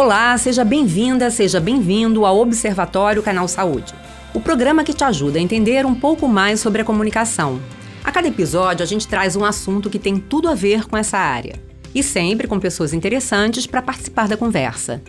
Olá, seja bem-vinda, seja bem-vindo ao Observatório Canal Saúde, o programa que te ajuda a entender um pouco mais sobre a comunicação. A cada episódio, a gente traz um assunto que tem tudo a ver com essa área. E sempre com pessoas interessantes para participar da conversa.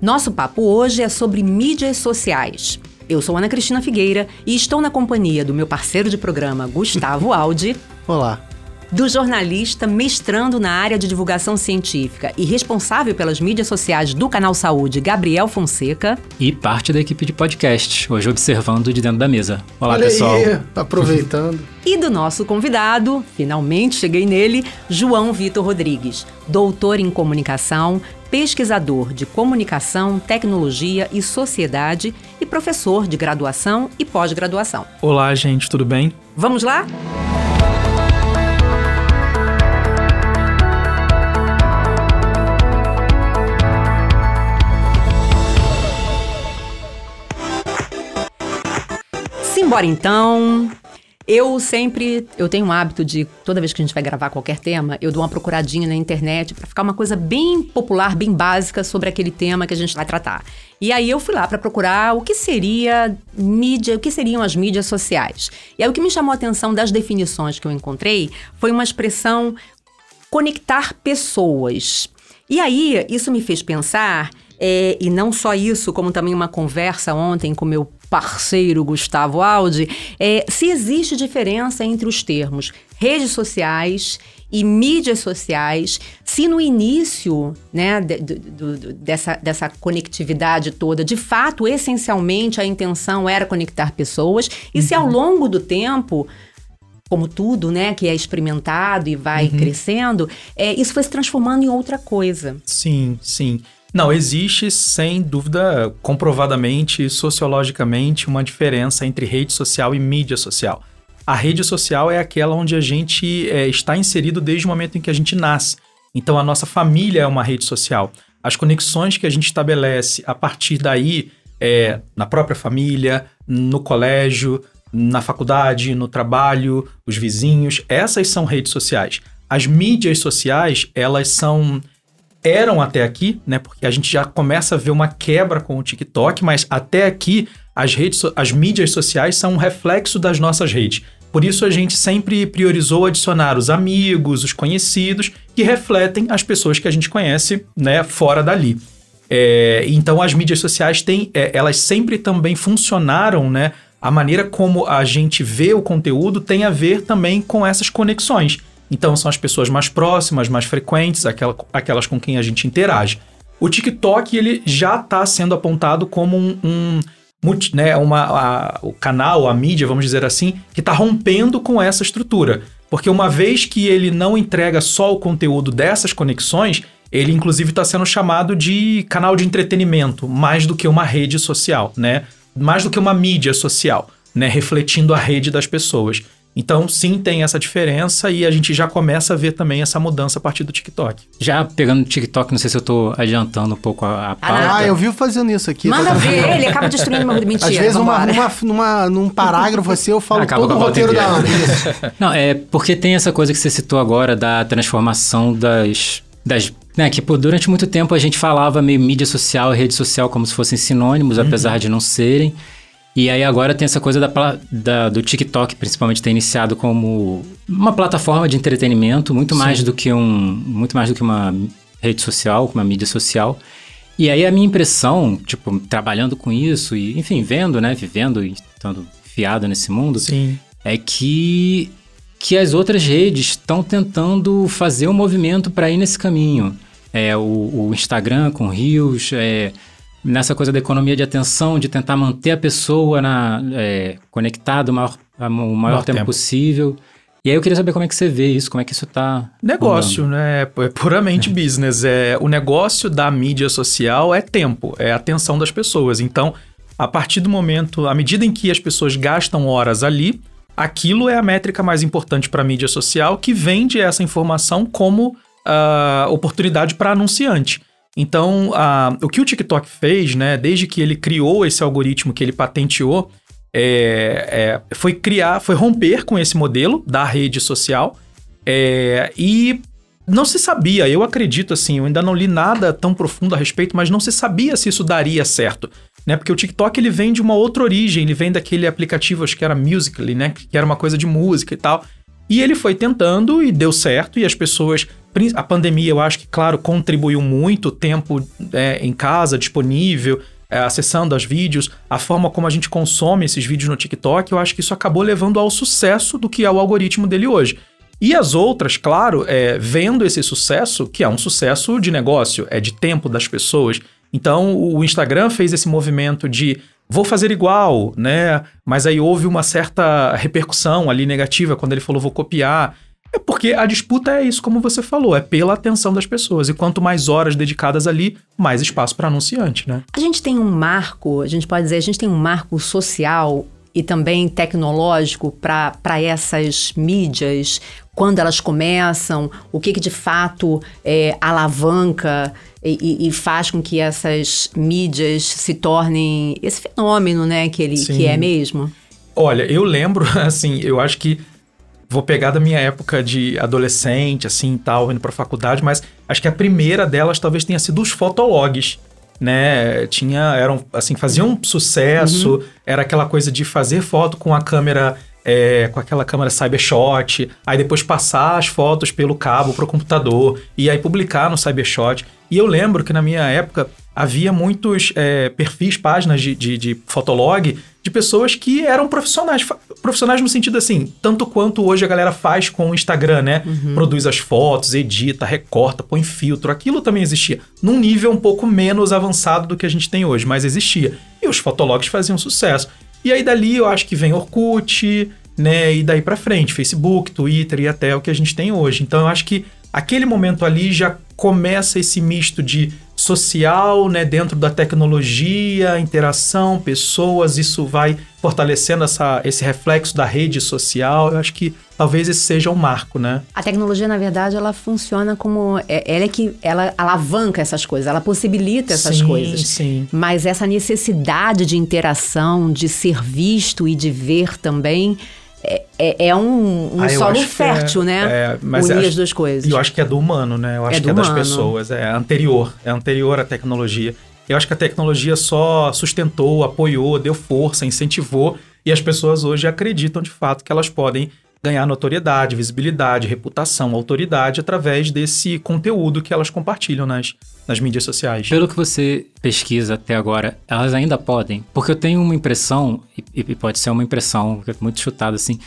Nosso papo hoje é sobre mídias sociais. Eu sou Ana Cristina Figueira e estou na companhia do meu parceiro de programa, Gustavo Aldi. Olá do jornalista mestrando na área de divulgação científica e responsável pelas mídias sociais do Canal Saúde, Gabriel Fonseca. E parte da equipe de podcast, hoje observando de dentro da mesa. Olá, Olha pessoal. Aí, aproveitando. e do nosso convidado, finalmente cheguei nele, João Vitor Rodrigues, doutor em comunicação, pesquisador de comunicação, tecnologia e sociedade e professor de graduação e pós-graduação. Olá, gente, tudo bem? Vamos lá? Simbora então. Eu sempre, eu tenho um hábito de, toda vez que a gente vai gravar qualquer tema, eu dou uma procuradinha na internet para ficar uma coisa bem popular, bem básica sobre aquele tema que a gente vai tratar. E aí eu fui lá para procurar o que seria mídia, o que seriam as mídias sociais. E aí o que me chamou a atenção das definições que eu encontrei foi uma expressão conectar pessoas. E aí isso me fez pensar é, e não só isso, como também uma conversa ontem com meu parceiro Gustavo Aldi, é, se existe diferença entre os termos redes sociais e mídias sociais, se no início né, de, de, de, dessa, dessa conectividade toda, de fato, essencialmente, a intenção era conectar pessoas, e uhum. se ao uhum. longo do tempo como tudo, né, que é experimentado e vai uhum. crescendo, é, isso foi se transformando em outra coisa. Sim, sim. Não, existe sem dúvida, comprovadamente, sociologicamente, uma diferença entre rede social e mídia social. A rede social é aquela onde a gente é, está inserido desde o momento em que a gente nasce. Então, a nossa família é uma rede social. As conexões que a gente estabelece a partir daí, é, na própria família, no colégio, na faculdade, no trabalho, os vizinhos, essas são redes sociais. As mídias sociais, elas são eram até aqui, né? Porque a gente já começa a ver uma quebra com o TikTok, mas até aqui as redes, as mídias sociais são um reflexo das nossas redes. Por isso a gente sempre priorizou adicionar os amigos, os conhecidos, que refletem as pessoas que a gente conhece, né, fora dali. É, então as mídias sociais têm, é, elas sempre também funcionaram, né? A maneira como a gente vê o conteúdo tem a ver também com essas conexões. Então são as pessoas mais próximas, mais frequentes, aquela, aquelas com quem a gente interage. O TikTok ele já está sendo apontado como um, um né, uma, a, o canal, a mídia, vamos dizer assim, que está rompendo com essa estrutura. Porque uma vez que ele não entrega só o conteúdo dessas conexões, ele inclusive está sendo chamado de canal de entretenimento, mais do que uma rede social, né? Mais do que uma mídia social, né? Refletindo a rede das pessoas. Então, sim, tem essa diferença e a gente já começa a ver também essa mudança a partir do TikTok. Já pegando o TikTok, não sei se eu tô adiantando um pouco a, a pauta. Ah, eu vi fazendo isso aqui. Manda tá ver, ele acaba destruindo meu mentira. Às vezes, uma, uma, numa, num parágrafo assim, eu falo acaba todo o roteiro da Ana. não, é porque tem essa coisa que você citou agora da transformação das... das né, que por, durante muito tempo a gente falava meio mídia social e rede social como se fossem sinônimos, uhum. apesar de não serem. E aí agora tem essa coisa da, da, do TikTok, principalmente, ter iniciado como uma plataforma de entretenimento, muito Sim. mais do que um. Muito mais do que uma rede social, uma mídia social. E aí a minha impressão, tipo, trabalhando com isso e, enfim, vendo, né, vivendo e estando fiado nesse mundo, Sim. é que que as outras redes estão tentando fazer um movimento para ir nesse caminho. É o, o Instagram com Rios, é, nessa coisa da economia de atenção, de tentar manter a pessoa na, é, conectada o maior, o maior tempo, tempo, possível. E aí eu queria saber como é que você vê isso, como é que isso está Negócio, né? É puramente é. business. É, o negócio da mídia social é tempo, é atenção das pessoas. Então, a partir do momento, à medida em que as pessoas gastam horas ali, aquilo é a métrica mais importante para a mídia social que vende essa informação como uh, oportunidade para anunciante. Então, a, o que o TikTok fez, né, desde que ele criou esse algoritmo que ele patenteou, é, é, foi criar, foi romper com esse modelo da rede social é, e não se sabia, eu acredito assim, eu ainda não li nada tão profundo a respeito, mas não se sabia se isso daria certo, né? Porque o TikTok ele vem de uma outra origem, ele vem daquele aplicativo, acho que era Musical.ly, né? Que era uma coisa de música e tal. E ele foi tentando e deu certo, e as pessoas. A pandemia, eu acho que, claro, contribuiu muito, tempo é, em casa, disponível, é, acessando os vídeos, a forma como a gente consome esses vídeos no TikTok, eu acho que isso acabou levando ao sucesso do que é o algoritmo dele hoje. E as outras, claro, é, vendo esse sucesso, que é um sucesso de negócio, é de tempo das pessoas. Então, o Instagram fez esse movimento de vou fazer igual, né? Mas aí houve uma certa repercussão ali negativa quando ele falou vou copiar. É porque a disputa é isso, como você falou, é pela atenção das pessoas. E quanto mais horas dedicadas ali, mais espaço para anunciante, né? A gente tem um marco, a gente pode dizer, a gente tem um marco social e também tecnológico para essas mídias, quando elas começam, o que, que de fato é, alavanca e, e, faz com que essas mídias se tornem esse fenômeno, né, que ele que é mesmo? Olha, eu lembro, assim, eu acho que vou pegar da minha época de adolescente, assim, tal, indo para faculdade, mas acho que a primeira delas talvez tenha sido os fotologs, né? Tinha, eram, assim, faziam sucesso, uhum. era aquela coisa de fazer foto com a câmera é, com aquela câmera Cybershot, aí depois passar as fotos pelo cabo para o computador e aí publicar no Cybershot. E eu lembro que na minha época havia muitos é, perfis, páginas de, de, de, fotolog de pessoas que eram profissionais. Profissionais no sentido assim, tanto quanto hoje a galera faz com o Instagram, né? Uhum. Produz as fotos, edita, recorta, põe filtro. Aquilo também existia. Num nível um pouco menos avançado do que a gente tem hoje, mas existia. E os fotologs faziam sucesso. E aí dali eu acho que vem Orkut, né? E daí para frente, Facebook, Twitter e até o que a gente tem hoje. Então eu acho que aquele momento ali já começa esse misto de social, né, dentro da tecnologia, interação, pessoas, isso vai fortalecendo essa, esse reflexo da rede social. Eu acho que talvez esse seja um marco, né? A tecnologia, na verdade, ela funciona como é, ela é que ela alavanca essas coisas, ela possibilita essas sim, coisas. Sim. Mas essa necessidade de interação, de ser visto e de ver também é, é, é um, um ah, solo é, fértil, é, né? É, mas Unir as duas coisas. E eu acho que é do humano, né? Eu acho é que é das pessoas. É anterior. É anterior à tecnologia. Eu acho que a tecnologia só sustentou, apoiou, deu força, incentivou. E as pessoas hoje acreditam de fato que elas podem ganhar notoriedade, visibilidade, reputação, autoridade através desse conteúdo que elas compartilham nas, nas mídias sociais. Pelo que você pesquisa até agora, elas ainda podem? Porque eu tenho uma impressão, e, e pode ser uma impressão muito chutada assim,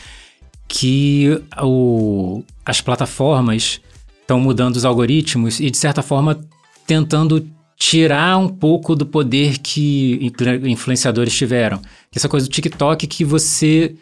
que o, as plataformas estão mudando os algoritmos e, de certa forma, tentando tirar um pouco do poder que influenciadores tiveram. Essa coisa do TikTok que você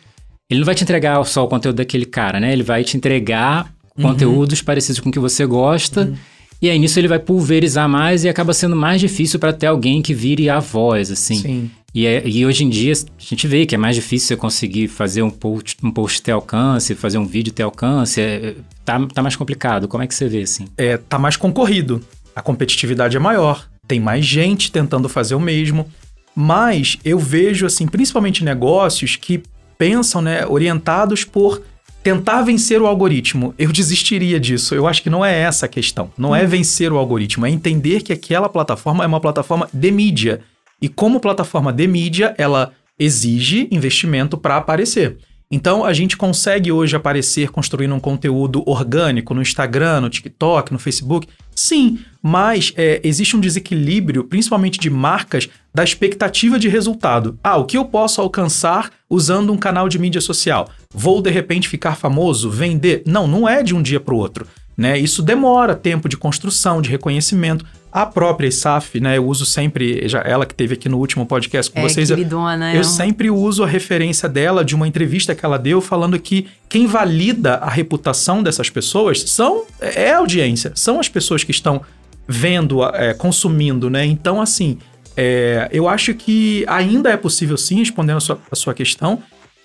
ele não vai te entregar só o conteúdo daquele cara, né? Ele vai te entregar uhum. conteúdos parecidos com o que você gosta. Uhum. E aí nisso ele vai pulverizar mais e acaba sendo mais difícil para ter alguém que vire a voz, assim. Sim. E, é, e hoje em dia a gente vê que é mais difícil você conseguir fazer um post, um post ter alcance, fazer um vídeo ter alcance. É, tá, tá mais complicado. Como é que você vê, assim? É, tá mais concorrido. A competitividade é maior. Tem mais gente tentando fazer o mesmo. Mas eu vejo, assim, principalmente negócios que pensam, né, orientados por tentar vencer o algoritmo. Eu desistiria disso. Eu acho que não é essa a questão. Não hum. é uhum. vencer o algoritmo, é entender que aquela plataforma é uma plataforma de mídia. E como plataforma de mídia, ela exige investimento para aparecer. Então a gente consegue hoje aparecer construindo um conteúdo orgânico no Instagram, no TikTok, no Facebook? Sim, mas é, existe um desequilíbrio, principalmente de marcas, da expectativa de resultado. Ah, o que eu posso alcançar usando um canal de mídia social? Vou de repente ficar famoso, vender? Não, não é de um dia para o outro. Né? Isso demora tempo de construção, de reconhecimento. A própria ISAF, né? Eu uso sempre, já ela que teve aqui no último podcast com é, vocês. Queridona, eu, eu sempre uso a referência dela de uma entrevista que ela deu falando que quem valida a reputação dessas pessoas são é a audiência, são as pessoas que estão vendo, é, consumindo, né? Então, assim, é, eu acho que ainda é possível sim, respondendo a sua, a sua questão,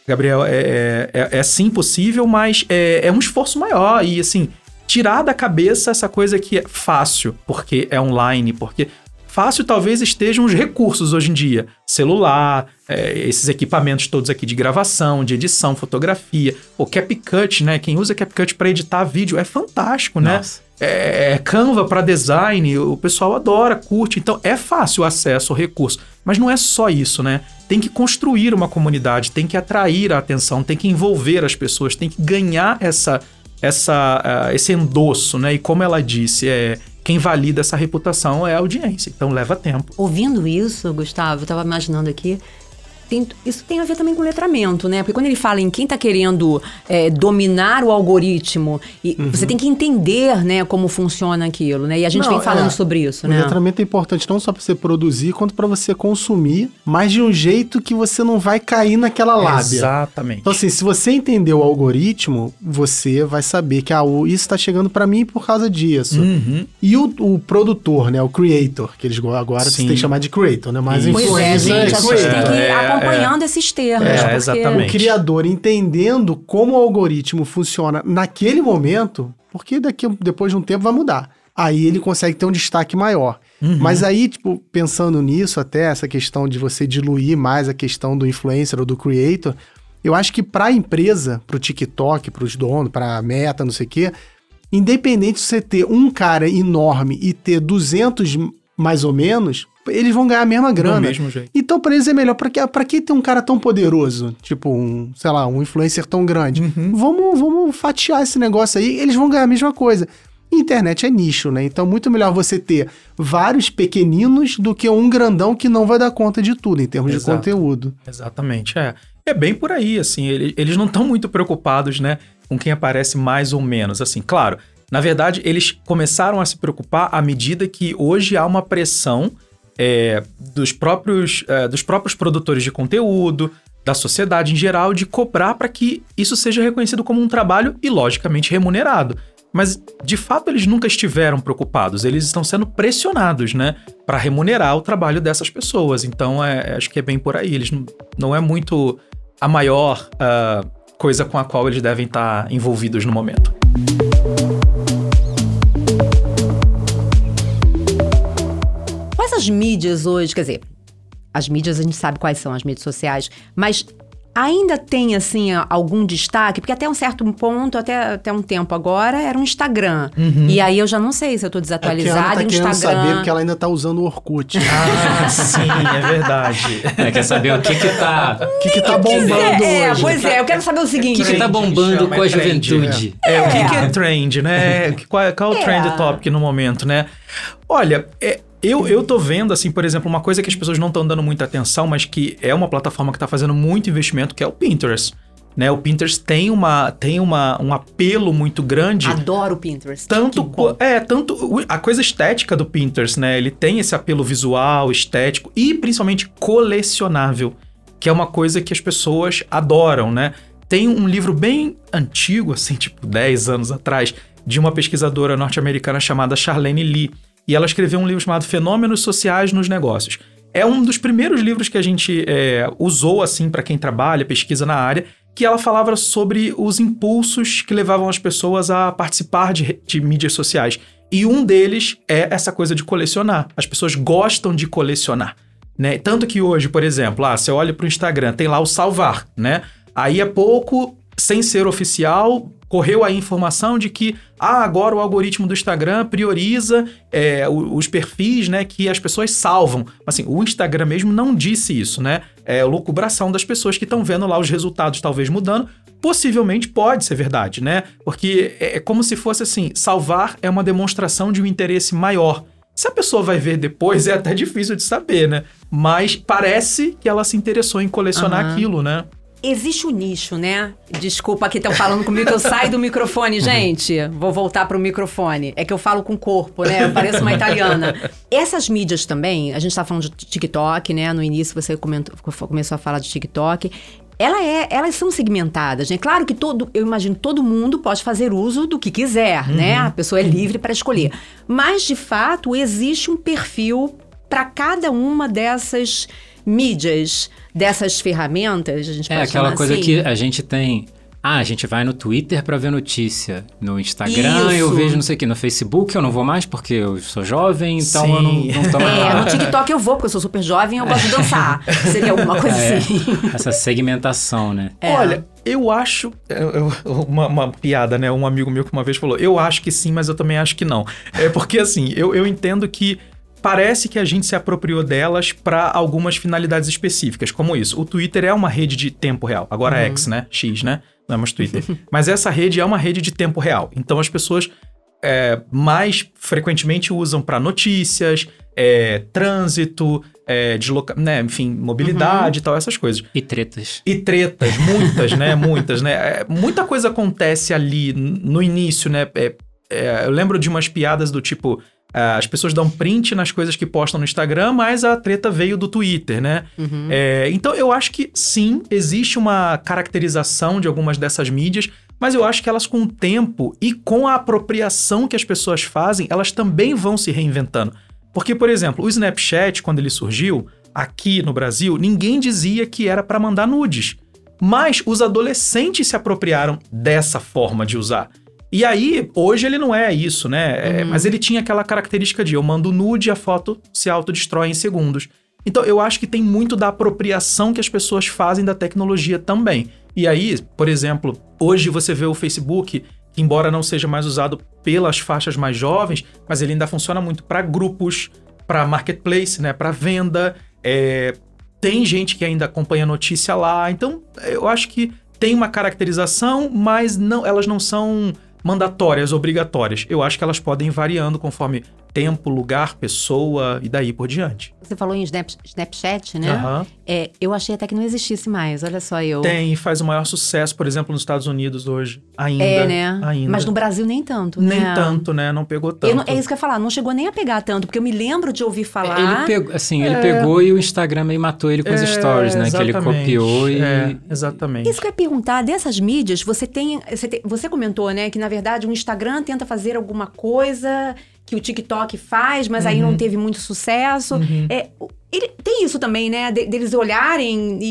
Gabriel, é, é, é, é sim possível, mas é, é um esforço maior e assim tirar da cabeça essa coisa que é fácil, porque é online, porque fácil talvez estejam os recursos hoje em dia. Celular, é, esses equipamentos todos aqui de gravação, de edição, fotografia. O CapCut, né? Quem usa CapCut para editar vídeo é fantástico, né? Nossa. é, Canva para design, o pessoal adora, curte. Então é fácil o acesso ao recurso. Mas não é só isso, né? Tem que construir uma comunidade, tem que atrair a atenção, tem que envolver as pessoas, tem que ganhar essa, essa, uh, esse endosso, né? E como ela disse, é, quem valida essa reputação é a audiência. Então leva tempo. Ouvindo isso, Gustavo, eu estava imaginando aqui tem, isso tem a ver também com letramento, né? Porque quando ele fala em quem está querendo é, dominar o algoritmo, e uhum. você tem que entender, né, como funciona aquilo, né? E a gente não, vem falando é, sobre isso, o né? O letramento é importante não só para você produzir, quanto para você consumir, mas de um jeito que você não vai cair naquela lábia. Exatamente. Então assim, se você entender o algoritmo, você vai saber que ah, isso está chegando para mim por causa disso. Uhum. E o, o, produtor, né, o creator, que eles agora Sim. você tem que chamar de creator, né? Mas influencer é, gente, a gente tem que é, acompanhando é. esses termos. É, exatamente. O criador entendendo como o algoritmo funciona naquele momento, porque daqui, depois de um tempo vai mudar. Aí ele consegue ter um destaque maior. Uhum. Mas aí, tipo, pensando nisso, até essa questão de você diluir mais a questão do influencer ou do creator, eu acho que para a empresa, para o TikTok, para os donos, para a Meta, não sei o quê, independente de você ter um cara enorme e ter 200 mais ou menos, eles vão ganhar a mesma grana. Do mesmo jeito. Então, pra eles é melhor. Pra que, pra que ter um cara tão poderoso? Tipo, um, sei lá, um influencer tão grande? Uhum. Vamos, vamos fatiar esse negócio aí, eles vão ganhar a mesma coisa. Internet é nicho, né? Então, muito melhor você ter vários pequeninos do que um grandão que não vai dar conta de tudo em termos Exato. de conteúdo. Exatamente, é. É bem por aí, assim. eles não estão muito preocupados, né? Com quem aparece mais ou menos. Assim, claro, na verdade, eles começaram a se preocupar à medida que hoje há uma pressão é, dos, próprios, é, dos próprios produtores de conteúdo, da sociedade em geral, de cobrar para que isso seja reconhecido como um trabalho e, logicamente, remunerado. Mas, de fato, eles nunca estiveram preocupados, eles estão sendo pressionados, né, para remunerar o trabalho dessas pessoas. Então, é, acho que é bem por aí. Eles não, não é muito a maior uh, coisa com a qual eles devem estar envolvidos no momento. As mídias hoje, quer dizer, as mídias a gente sabe quais são as mídias sociais, mas ainda tem, assim, algum destaque? Porque até um certo ponto, até, até um tempo agora, era um Instagram. Uhum. E aí eu já não sei se eu tô desatualizada é tá Instagram. saber porque ela ainda tá usando o Orkut. Ah, sim, é verdade. É, quer saber o que que tá... O que que tá bombando é, hoje. É, pois é, eu quero saber o seguinte. O que que tá bombando com a juventude? É, é, o que que é trend, né? Qual, qual é o trend topic no momento, né? Olha, é, eu, eu tô vendo, assim, por exemplo, uma coisa que as pessoas não estão dando muita atenção, mas que é uma plataforma que está fazendo muito investimento, que é o Pinterest. Né, o Pinterest tem, uma, tem uma, um apelo muito grande. Adoro o Pinterest. Tanto, é, tanto a coisa estética do Pinterest, né? Ele tem esse apelo visual, estético e principalmente colecionável, que é uma coisa que as pessoas adoram, né? Tem um livro bem antigo, assim, tipo 10 anos atrás, de uma pesquisadora norte-americana chamada Charlene Lee e ela escreveu um livro chamado Fenômenos Sociais nos Negócios. É um dos primeiros livros que a gente é, usou assim para quem trabalha, pesquisa na área, que ela falava sobre os impulsos que levavam as pessoas a participar de, de mídias sociais. E um deles é essa coisa de colecionar. As pessoas gostam de colecionar. Né? Tanto que hoje, por exemplo, ah, você olha para o Instagram, tem lá o salvar, né? Aí a pouco, sem ser oficial, correu a informação de que ah, agora o algoritmo do Instagram prioriza é, os perfis né, que as pessoas salvam. Assim, o Instagram mesmo não disse isso, né? É loucubração das pessoas que estão vendo lá os resultados talvez mudando. Possivelmente pode ser verdade, né? Porque é, é como se fosse assim: salvar é uma demonstração de um interesse maior. Se a pessoa vai ver depois, é até difícil de saber, né? Mas parece que ela se interessou em colecionar uhum. aquilo, né? Existe um nicho, né? Desculpa que estão falando comigo, eu saio do microfone, gente. Vou voltar para o microfone. É que eu falo com o corpo, né? Eu pareço uma italiana. Essas mídias também, a gente está falando de TikTok, né? No início você comentou, começou a falar de TikTok. Ela é, elas são segmentadas, né? Claro que todo, eu imagino, todo mundo pode fazer uso do que quiser, né? uhum. né? A pessoa é livre para escolher. Mas, de fato, existe um perfil para cada uma dessas mídias dessas ferramentas, a gente É aquela coisa assim. que a gente tem. Ah, a gente vai no Twitter para ver notícia. No Instagram Isso. eu vejo não sei o que. No Facebook eu não vou mais porque eu sou jovem, então Sim. eu não, não tomo É, no TikTok eu vou porque eu sou super jovem e eu gosto de dançar. Seria alguma coisa é, assim. Essa segmentação, né? É. Olha, Eu acho. é, eu- uma, uma piada, né? Um amigo meu que uma vez falou: Eu acho que sim, mas eu também acho que não. É porque, assim, eu, eu entendo que parece que a gente se apropriou delas para algumas finalidades específicas, como isso. O Twitter é uma rede de tempo real. Agora é X, né? X, né? Não é mais Twitter. mas essa rede é uma rede de tempo real. Então as pessoas é, mais frequentemente usam para notícias, é, trânsito, é, desloca... né? enfim, mobilidade e tal, essas coisas. E tretas. E tretas, muitas, né? Muitas, né? É, muita coisa acontece ali no início, né? É, eu lembro de umas piadas do tipo. Ah, as pessoas dão print nas coisas que postam no Instagram, mas a treta veio do Twitter, né? É, então eu acho que sim, existe uma caracterização de algumas dessas mídias, mas eu acho que elas com o tempo e com a apropriação que as pessoas fazem, elas também vão se reinventando. Porque, por exemplo, o Snapchat, quando ele surgiu, aqui no Brasil, ninguém dizia que era para mandar nudes. Mas os adolescentes se apropriaram dessa forma de usar. E aí, hoje ele não é isso, né? É, mas ele tinha aquela característica de eu mando nude e a foto se autodestrói em segundos. Então eu acho que tem muito da apropriação que as pessoas fazem da tecnologia também. E aí, por exemplo, hoje você vê o Facebook, que embora não seja mais usado pelas faixas mais jovens, mas ele ainda funciona muito para grupos, para marketplace, né, para venda. É, tem gente que ainda acompanha a notícia lá. Então, eu acho que tem uma caracterização, mas não, elas não são mandatórias, obrigatórias. Eu acho que elas podem ir variando conforme tempo, lugar, pessoa e daí por diante. Você falou em Snap- Snapchat, né? Aham. É, eu achei até que não existisse mais. Olha só, eu. Tem, faz o maior sucesso, por exemplo, nos Estados Unidos hoje. Ainda. É, né? Ainda. Mas no Brasil nem tanto. Nem né? tanto, né? Não pegou tanto. Não- é isso que eu ia falar, não chegou nem a pegar tanto, porque eu me lembro de ouvir falar. Ele pegou, assim, ele É. pegou e o Instagram meio matou ele com os É, stories, né? Que ele copiou e. É, exatamente. Isso que eu ia perguntar, dessas mídias, você tem, você tem- Você comentou, né, que na verdade o Instagram tenta fazer alguma coisa que o TikTok faz, mas aí não Uhum. teve muito sucesso. É, o- ele, tem isso também, né? de- deles olharem e,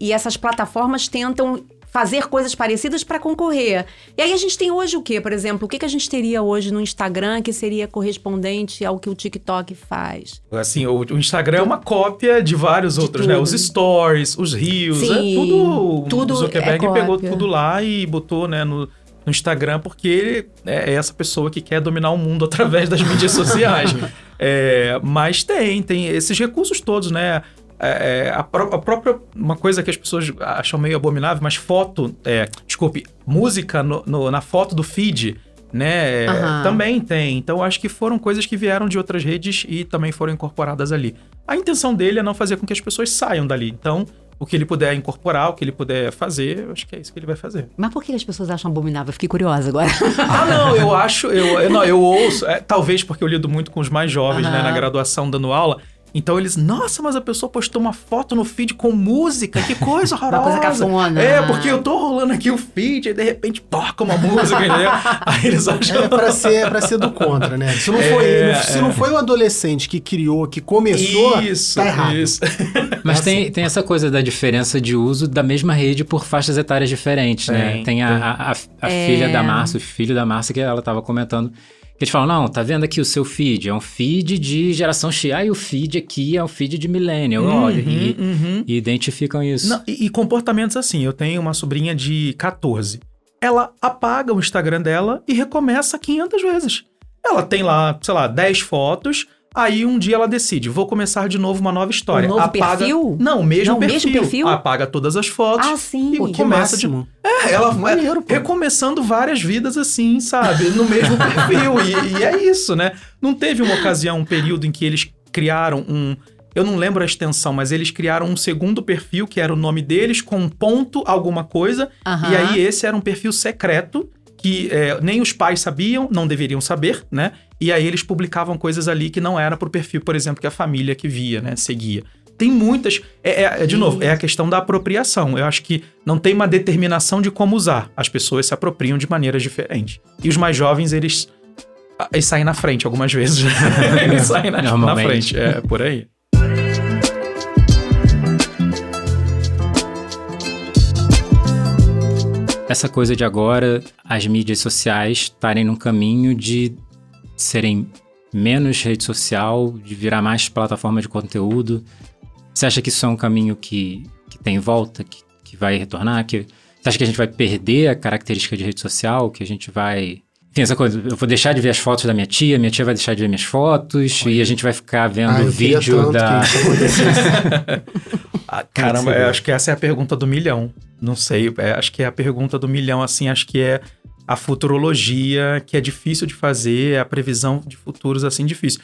e- e- essas plataformas tentam fazer coisas parecidas para concorrer. E aí a gente tem hoje o quê, por exemplo? O que, que a gente teria hoje no Instagram que seria correspondente ao que o TikTok faz? Assim, o, o Instagram é uma cópia de vários outros, né? tudo. Os stories, os reels, Sim, é tudo. tudo o Zuckerberg é pegou tudo lá e botou, né, no, no Instagram, porque ele é essa pessoa que quer dominar o mundo através das mídias sociais. É, mas tem, tem esses recursos todos, né? É, é, a, pró- a própria. Uma coisa que as pessoas acham meio abominável, mas foto. É, desculpe, música no- no- na foto do feed. Né? Aham. Também tem. Então, acho que foram coisas que vieram de outras redes e também foram incorporadas ali. A intenção dele é não fazer com que as pessoas saiam dali. Então, o que ele puder incorporar, o que ele puder fazer, eu acho que é isso que ele vai fazer. Mas por que as pessoas acham abominável? Eu fiquei curiosa agora. Ah, não, eu acho, eu, eu- não, eu ouço, é, talvez porque eu lido muito com os mais jovens, né, Aham. na graduação, dando aula. Então eles, nossa, mas a pessoa postou uma foto no feed com música, que coisa horrorosa. coisa cafona. É, porque eu tô rolando aqui o feed e de repente toca uma música, entendeu? Aí eles acham. É pra ser, pra ser do contra, né? Se não, É, foi, se é. não foi o adolescente que criou, que começou, Isso, tá errado. isso. Mas tem, tem essa coisa da diferença de uso da mesma rede por faixas etárias diferentes, né? Tem, Tem a, tem. a, a- a É. filha da Márcia, o filho da Márcia, que ela tava comentando. Eles falam, não, tá vendo aqui o seu feed? É um feed de geração X. Ah, e o feed aqui é um feed de millennial. Olha, e, uhum. e identificam isso. Não, e, e comportamentos assim. Eu tenho uma sobrinha de 14. Ela apaga o Instagram dela e recomeça 500 vezes. Ela tem lá, sei lá, 10 fotos. Aí um dia ela decide, vou começar de novo uma nova história. Um novo apaga... perfil? Não, o mesmo, Não, perfil. mesmo perfil? Apaga todas as fotos. Ah, sim. E Pô, começa de. É, ela vai pô. recomeçando várias vidas assim, sabe? No mesmo perfil. e, e é isso, né? Não teve uma ocasião, um período em que eles criaram um. Eu não lembro a extensão, mas eles criaram um segundo perfil, que era o nome deles, com um ponto alguma coisa. E aí esse era um perfil secreto, que é, nem os pais sabiam, não deveriam saber, né? E aí eles publicavam coisas ali que não era pro perfil, por exemplo, que a família que via, né? Seguia. Tem muitas. É, é- de novo, é a questão da apropriação. Eu acho que não tem uma determinação de como usar. As pessoas se apropriam de maneiras diferentes. E os mais jovens, eles. Eles saem na frente algumas vezes. eles saem na, na frente. É, por aí. Essa coisa de agora as mídias sociais estarem num caminho de serem menos rede social, de virar mais plataforma de conteúdo. Você acha que isso é um caminho que, que tem volta, que, que vai retornar? Que, Você acha que a gente vai perder a característica de rede social? Que a gente vai. Enfim, essa coisa, eu vou deixar de ver as fotos da minha tia, minha tia vai deixar de ver minhas fotos, Olha. e a gente vai ficar vendo ah, o vídeo da. ah, caramba, eu acho que essa é a pergunta do milhão. Não sei, é, acho que é a pergunta do milhão, assim, acho que é a futurologia, que é difícil de fazer, é a previsão de futuros, assim, difícil.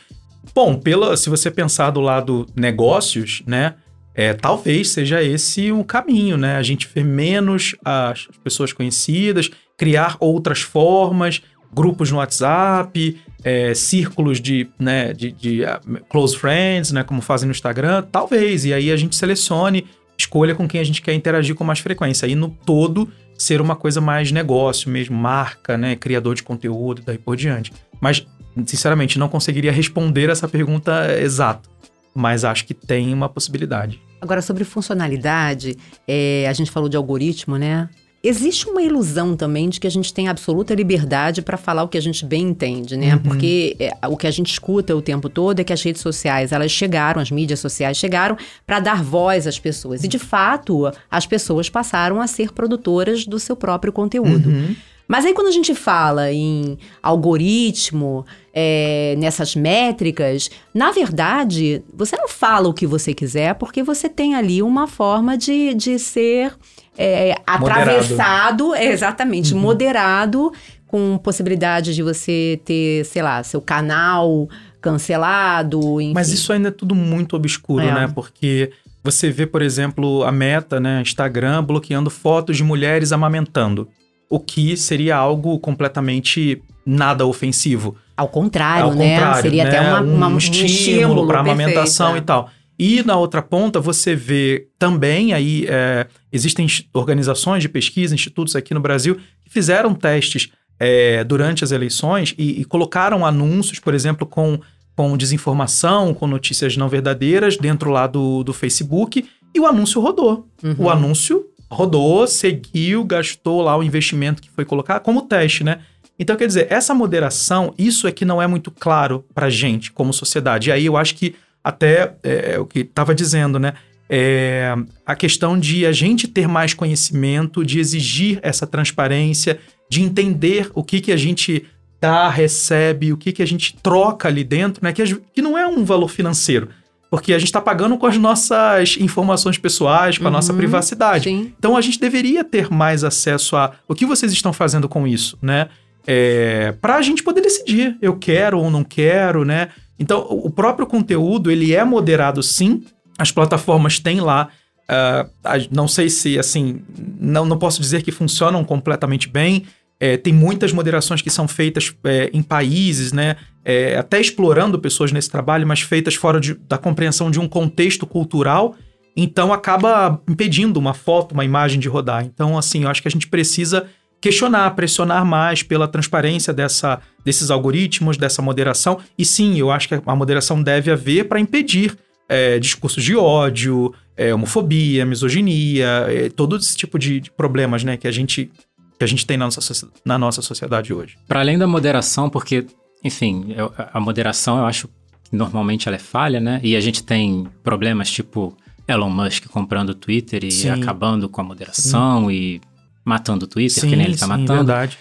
Bom, pela, se você pensar do lado negócios, né? É, talvez seja esse o caminho, né? A gente ver menos as pessoas conhecidas, criar outras formas, grupos no WhatsApp, é, círculos de, né, de, de uh, close friends, né, como fazem no Instagram, talvez. E aí a gente selecione, escolha com quem a gente quer interagir com mais frequência. Aí no todo ser uma coisa mais negócio mesmo, marca, né, criador de conteúdo e daí por diante. Mas, sinceramente, não conseguiria responder essa pergunta exata. Mas acho que tem uma possibilidade. Agora, sobre funcionalidade, é, a gente falou de algoritmo, né? Existe uma ilusão também de que a gente tem absoluta liberdade para falar o que a gente bem entende, né? Uhum. Porque é, o que a gente escuta o tempo todo é que as redes sociais, elas chegaram, as mídias sociais chegaram para dar voz às pessoas. E de fato, as pessoas passaram a ser produtoras do seu próprio conteúdo. Uhum. Mas aí quando a gente fala em algoritmo, é, nessas métricas, na verdade, você não fala o que você quiser porque você tem ali uma forma de, de ser é, atravessado, é, exatamente, uhum. moderado, com possibilidade de você ter, sei lá, seu canal cancelado. Enfim. Mas isso ainda é tudo muito obscuro, é. né? Porque você vê, por exemplo, a meta, né, Instagram, bloqueando fotos de mulheres amamentando o que seria algo completamente nada ofensivo. Ao contrário, Ao né? Contrário, Seria né? até uma, uma, um, estímulo, estímulo para amamentação é. e tal. E na outra ponta, você vê também aí, é, existem organizações de pesquisa, institutos aqui no Brasil, que fizeram testes é, durante as eleições e, e, colocaram anúncios, por exemplo, com, com desinformação, com notícias não verdadeiras dentro lá do, do Facebook, e o anúncio rodou. Uhum. O anúncio rodou, seguiu, gastou lá o investimento que foi colocar como teste, né? Então, quer dizer, essa moderação, isso é que não é muito claro pra gente como sociedade. E aí eu acho que até é, é o que estava dizendo, né? É, a questão de a gente ter mais conhecimento, de exigir essa transparência, de entender o que, que a gente dá, recebe, o que, que a gente troca ali dentro, né? Que, que não é um valor financeiro. Porque a gente está pagando com as nossas informações pessoais, com a uhum, nossa privacidade. Sim. Então a gente deveria ter mais acesso a o que vocês estão fazendo com isso, né? É, para a gente poder decidir, eu quero ou não quero, né? Então o próprio conteúdo ele é moderado, sim. As plataformas têm lá Uh, não sei se, assim, não, não posso dizer que funcionam completamente bem. É, tem muitas moderações que são feitas é, em países, né? É, até explorando pessoas nesse trabalho, mas feitas fora de, da compreensão de um contexto cultural. Então acaba impedindo uma foto, uma imagem de rodar. Então, assim, eu acho que a gente precisa questionar, pressionar mais pela transparência dessa, desses algoritmos, dessa moderação. E sim, eu acho que a moderação deve haver para impedir é, discursos de ódio, é, homofobia, misoginia, é, todo esse tipo de, de problemas né, que a gente que a gente tem na nossa, na nossa sociedade hoje. Para além da moderação, porque, enfim, eu, a moderação eu acho que normalmente ela é falha, né? E a gente tem problemas tipo Elon Musk comprando o Twitter e sim. acabando com a moderação sim. e matando o Twitter, sim, que nem ele está matando. verdade.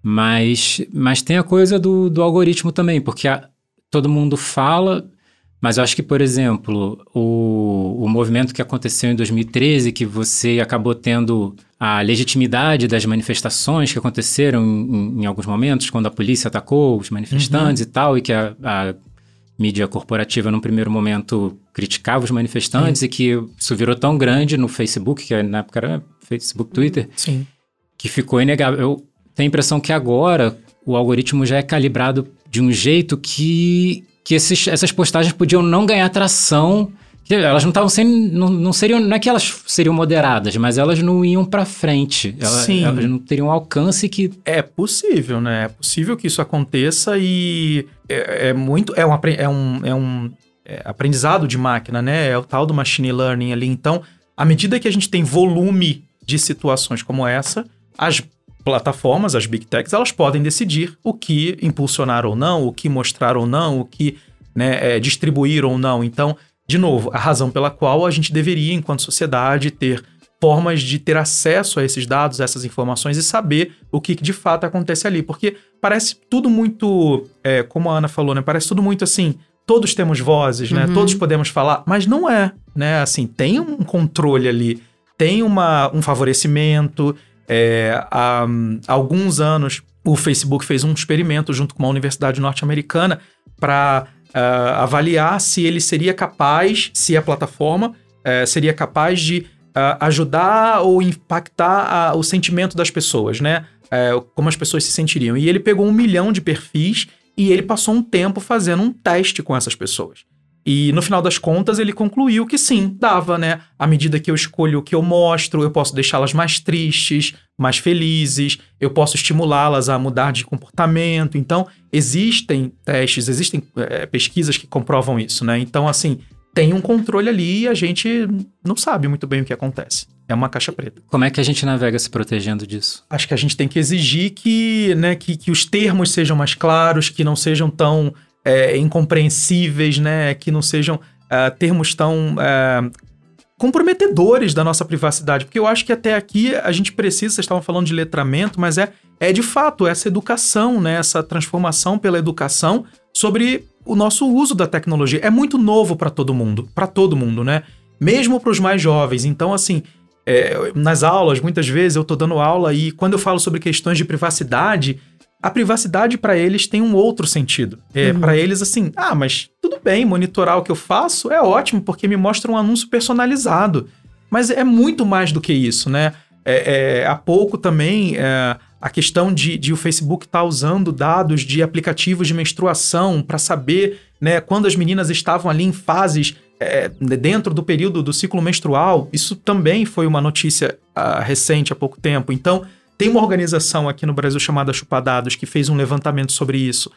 Mas, mas tem a coisa do, do algoritmo também, porque a, todo mundo fala, mas eu acho que, por exemplo, o, o movimento que aconteceu em 2013, que você acabou tendo a legitimidade das manifestações que aconteceram em, em alguns momentos, quando a polícia atacou os manifestantes uhum. e tal, e que a, a, mídia corporativa, num primeiro momento, criticava os manifestantes Sim. e que isso virou tão grande no Facebook, que na época era Facebook, Twitter, Sim. que ficou inegável. Eu tenho a impressão que agora o algoritmo já é calibrado de um jeito que, que esses, essas postagens podiam não ganhar tração elas não estavam sendo. Não, não, seriam. Não é que elas seriam moderadas, mas elas não iam para frente. Elas, Sim. elas não teriam alcance que. É possível, né? É possível que isso aconteça e é, é muito. É um, é um, é um é aprendizado de máquina, né? É o tal do machine learning ali. Então, à medida que a gente tem volume de situações como essa, as plataformas, as big techs, elas podem decidir o que impulsionar ou não, o que mostrar ou não, o que né, é, distribuir ou não. Então, de novo, a razão pela qual a gente deveria, enquanto sociedade, ter formas de ter acesso a esses dados, a essas informações e saber o que de fato acontece ali. Porque parece tudo muito, é, como a Ana falou, né? Parece tudo muito assim. Todos temos vozes, né? Uhum. Todos podemos falar, mas não é, né? Assim, tem um controle ali, tem uma, um favorecimento. É, há, há alguns anos, o Facebook fez um experimento junto com uma universidade norte-americana para uh, avaliar se ele seria capaz, se a plataforma uh, seria capaz de uh, ajudar ou impactar o sentimento das pessoas, né? como as pessoas se sentiriam. E ele pegou um milhão de perfis e ele passou um tempo fazendo um teste com essas pessoas. E no final das contas, ele concluiu que sim, dava, né? À medida que eu escolho o que eu mostro, eu posso deixá-las mais tristes, mais felizes, eu posso estimulá-las a mudar de comportamento. Então, existem testes, existem é, pesquisas que comprovam isso, né? Então, assim, tem um controle ali e a gente não sabe muito bem o que acontece. É uma caixa preta. Como é que a gente navega se protegendo disso? Acho que a gente tem que exigir que, né, que, que os termos sejam mais claros, que não sejam tão é, incompreensíveis, né? Que não sejam uh, termos tão uh, comprometedores da nossa privacidade. Porque eu acho que até aqui a gente precisa, vocês estavam falando de letramento, mas é, é de fato essa educação, né? Essa transformação pela educação sobre o nosso uso da tecnologia. É muito novo para todo mundo, para todo mundo, né? Mesmo para os mais jovens. Então, assim, é, nas aulas, muitas vezes eu estou dando aula e quando eu falo sobre questões de privacidade, a privacidade para eles tem um outro sentido. É, uhum. Para eles, assim, ah, mas tudo bem, monitorar o que eu faço é ótimo, porque me mostra um anúncio personalizado. Mas é muito mais do que isso, né? É, é, há pouco também é, a questão de, de o Facebook estar tá usando dados de aplicativos de menstruação para saber né, quando as meninas estavam ali em fases é, dentro do período do ciclo menstrual. Isso também foi uma notícia uh, recente há pouco tempo. Então, tem uma organização aqui no Brasil chamada Chupadados que fez um levantamento sobre isso.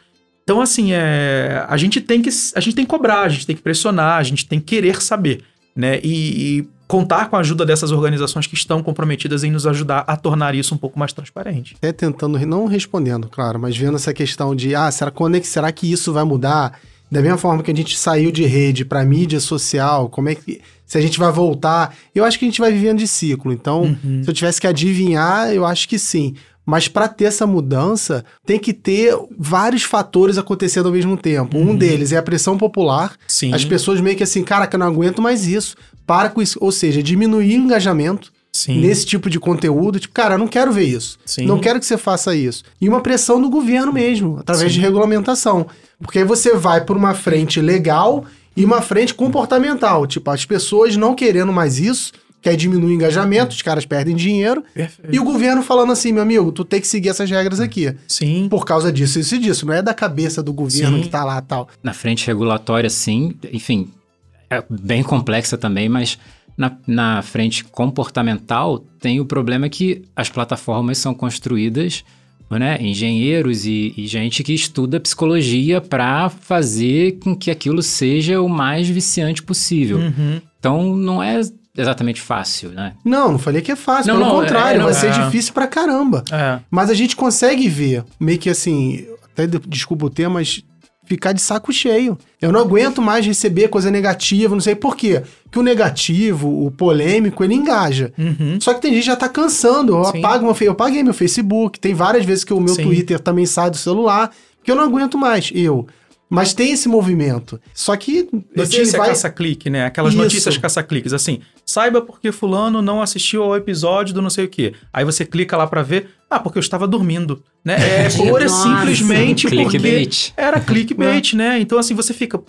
Então, assim, é, a gente tem que a gente tem que cobrar, a gente tem que pressionar, a gente tem que querer saber, né? E, e contar com a ajuda dessas organizações que estão comprometidas em nos ajudar a tornar isso um pouco mais transparente. Até tentando, não respondendo, claro, mas vendo essa questão de, ah, será, quando é que, será que isso vai mudar? Da mesma forma que a gente saiu de rede para mídia social, como é que se a gente vai voltar, eu acho que a gente vai vivendo de ciclo. Então, uhum. se eu tivesse que adivinhar, eu acho que sim. Mas para ter essa mudança, tem que ter vários fatores acontecendo ao mesmo tempo. Uhum. Um deles é a pressão popular. Sim. As pessoas meio que assim, cara, que eu não aguento mais isso. Para com isso. Ou seja, diminuir o engajamento. Sim. nesse tipo de conteúdo. Tipo, cara, eu não quero ver isso. Sim. Não quero que você faça isso. E uma pressão do governo mesmo, através Sim. de regulamentação. Porque aí você vai por uma frente legal e uma frente comportamental. Tipo, as pessoas não querendo mais isso, que aí diminui o engajamento, os caras perdem dinheiro. Perfeito. E o governo falando assim, meu amigo, tu tem que seguir essas regras aqui. Sim. Por causa disso, isso e disso. Não é da cabeça do governo sim. que tá lá tal. Na frente regulatória, sim. Enfim, é bem complexa também, mas na, na frente comportamental tem o problema que as plataformas são construídas né, engenheiros e, e, gente que estuda psicologia para fazer com que aquilo seja o mais viciante possível. Uhum. Então não é exatamente fácil, né? Não, não falei que é fácil, não, pelo não, contrário, é, não, vai ser é. difícil pra caramba. É. Mas a gente consegue ver, meio que assim, até desculpa o termo, mas ficar de saco cheio. Eu não aguento mais receber coisa negativa, não sei por quê. Porque o negativo, o polêmico, ele engaja. Uhum. Só que tem gente que já tá cansando. Eu, apago uma, eu apaguei meu Facebook, tem várias vezes que o meu Sim. Twitter também sai do celular, porque eu não aguento mais. Eu. Mas tem esse movimento. Só que. Notícia vai... caça-clique, né? Aquelas Isso. notícias caça-cliques. Assim, saiba porque Fulano não assistiu ao episódio do não sei o quê. Aí você clica lá para ver. Ah, porque eu estava dormindo. Né? É pura simplesmente porque era clickbait, né? Então, assim, você fica.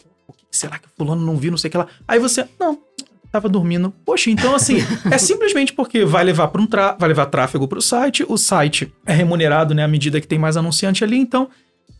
Será que Fulano não viu, não sei o que lá? Aí você. Não, tava dormindo. Poxa, então assim, é simplesmente porque vai levar para um tra... vai levar tráfego para o site, o site é remunerado, né, à medida que tem mais anunciante ali, então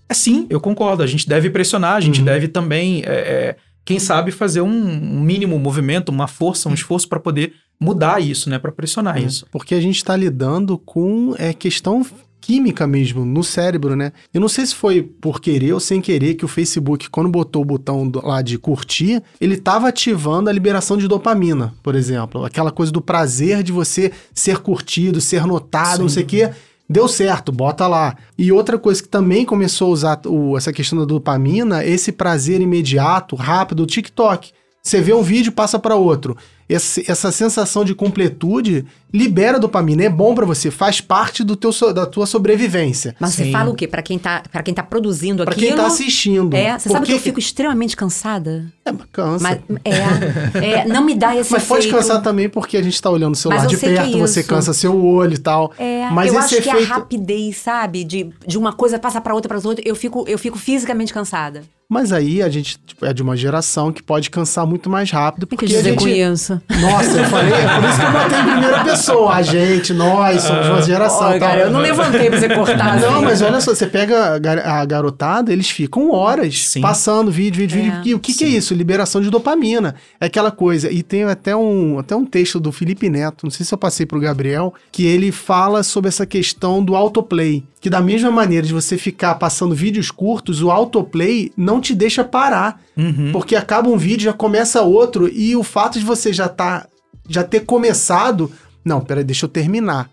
é sim, eu concordo. A gente deve pressionar, a gente uhum. deve também, é, é, quem sabe, fazer um, um, mínimo movimento, uma força, um esforço para poder mudar isso, né? Para pressionar isso. Porque a gente está lidando com é, questão química mesmo no cérebro, né? Eu não sei se foi por querer ou sem querer que o Facebook, quando botou o botão do, lá de curtir, ele estava ativando a liberação de dopamina, por exemplo. Aquela coisa do prazer de você ser curtido, ser notado, Sim. não sei o quê. Deu certo, bota lá. E outra coisa que também começou a usar o, essa questão da dopamina, esse prazer imediato, rápido, o TikTok. Você vê um vídeo, passa para outro. Esse, essa sensação de completude libera dopamina, é bom para você, faz parte do teu, da tua sobrevivência. Mas você Sim. fala o quê? Pra quem tá, pra quem tá produzindo Pra aquilo? quem tá assistindo. É, você sabe que Porque- eu fico extremamente cansada? É, mas cansa. Mas, é, é, não me dá esse Mas pode efeito. cansar também porque a gente tá olhando o celular de que é perto, você cansa seu olho e tal. É, Mas eu esse acho que efeito. a rapidez, sabe? De, de uma coisa passar pra outra, pra outra, eu fico, eu fico fisicamente cansada. Mas aí a gente tipo, é de uma geração que pode cansar muito mais rápido. Porque que a dizer gente... isso. Nossa, eu falei, é por isso que eu botei em primeira pessoa. A gente, nós, somos uma geração. Olha, tal. cara, eu não levantei pra você cortar. Não, assim. mas olha só, você pega a garotada, eles ficam horas Sim. passando vídeo, vídeo, É. vídeo. E o que, que é isso? Liberação de dopamina. É aquela coisa. E tem até um, até um texto do Felipe Neto, não sei se eu passei pro Gabriel, que ele fala sobre essa questão do autoplay. Que da mesma maneira de você ficar passando vídeos curtos, o autoplay não te deixa parar. Uhum. Porque acaba um vídeo, já começa outro, e o fato de você já tá, já ter começado, não, peraí, deixa eu terminar.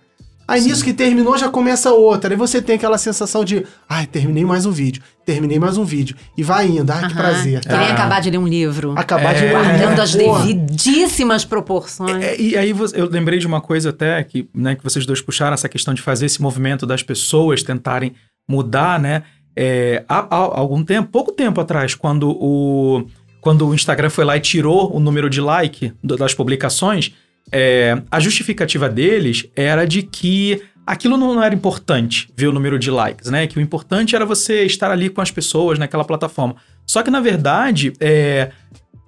Aí nisso que terminou já começa outra. Aí você tem aquela sensação de, ai, terminei mais um vídeo, terminei mais um vídeo. E vai indo, ai, que Aham. prazer. Que nem Ah. acabar de ler um livro. Acabar de É. ler um Guardando livro, as porra. devidíssimas proporções. É, e aí eu lembrei de uma coisa até que, né, que vocês dois puxaram, essa questão de fazer esse movimento das pessoas tentarem mudar, né? É, há, há algum tempo, pouco tempo atrás, quando o, quando o Instagram foi lá e tirou o número de like das publicações, é, a justificativa deles era de que aquilo não era importante, ver o número de likes, né? Que o importante era você estar ali com as pessoas naquela plataforma. Só que, na verdade, é,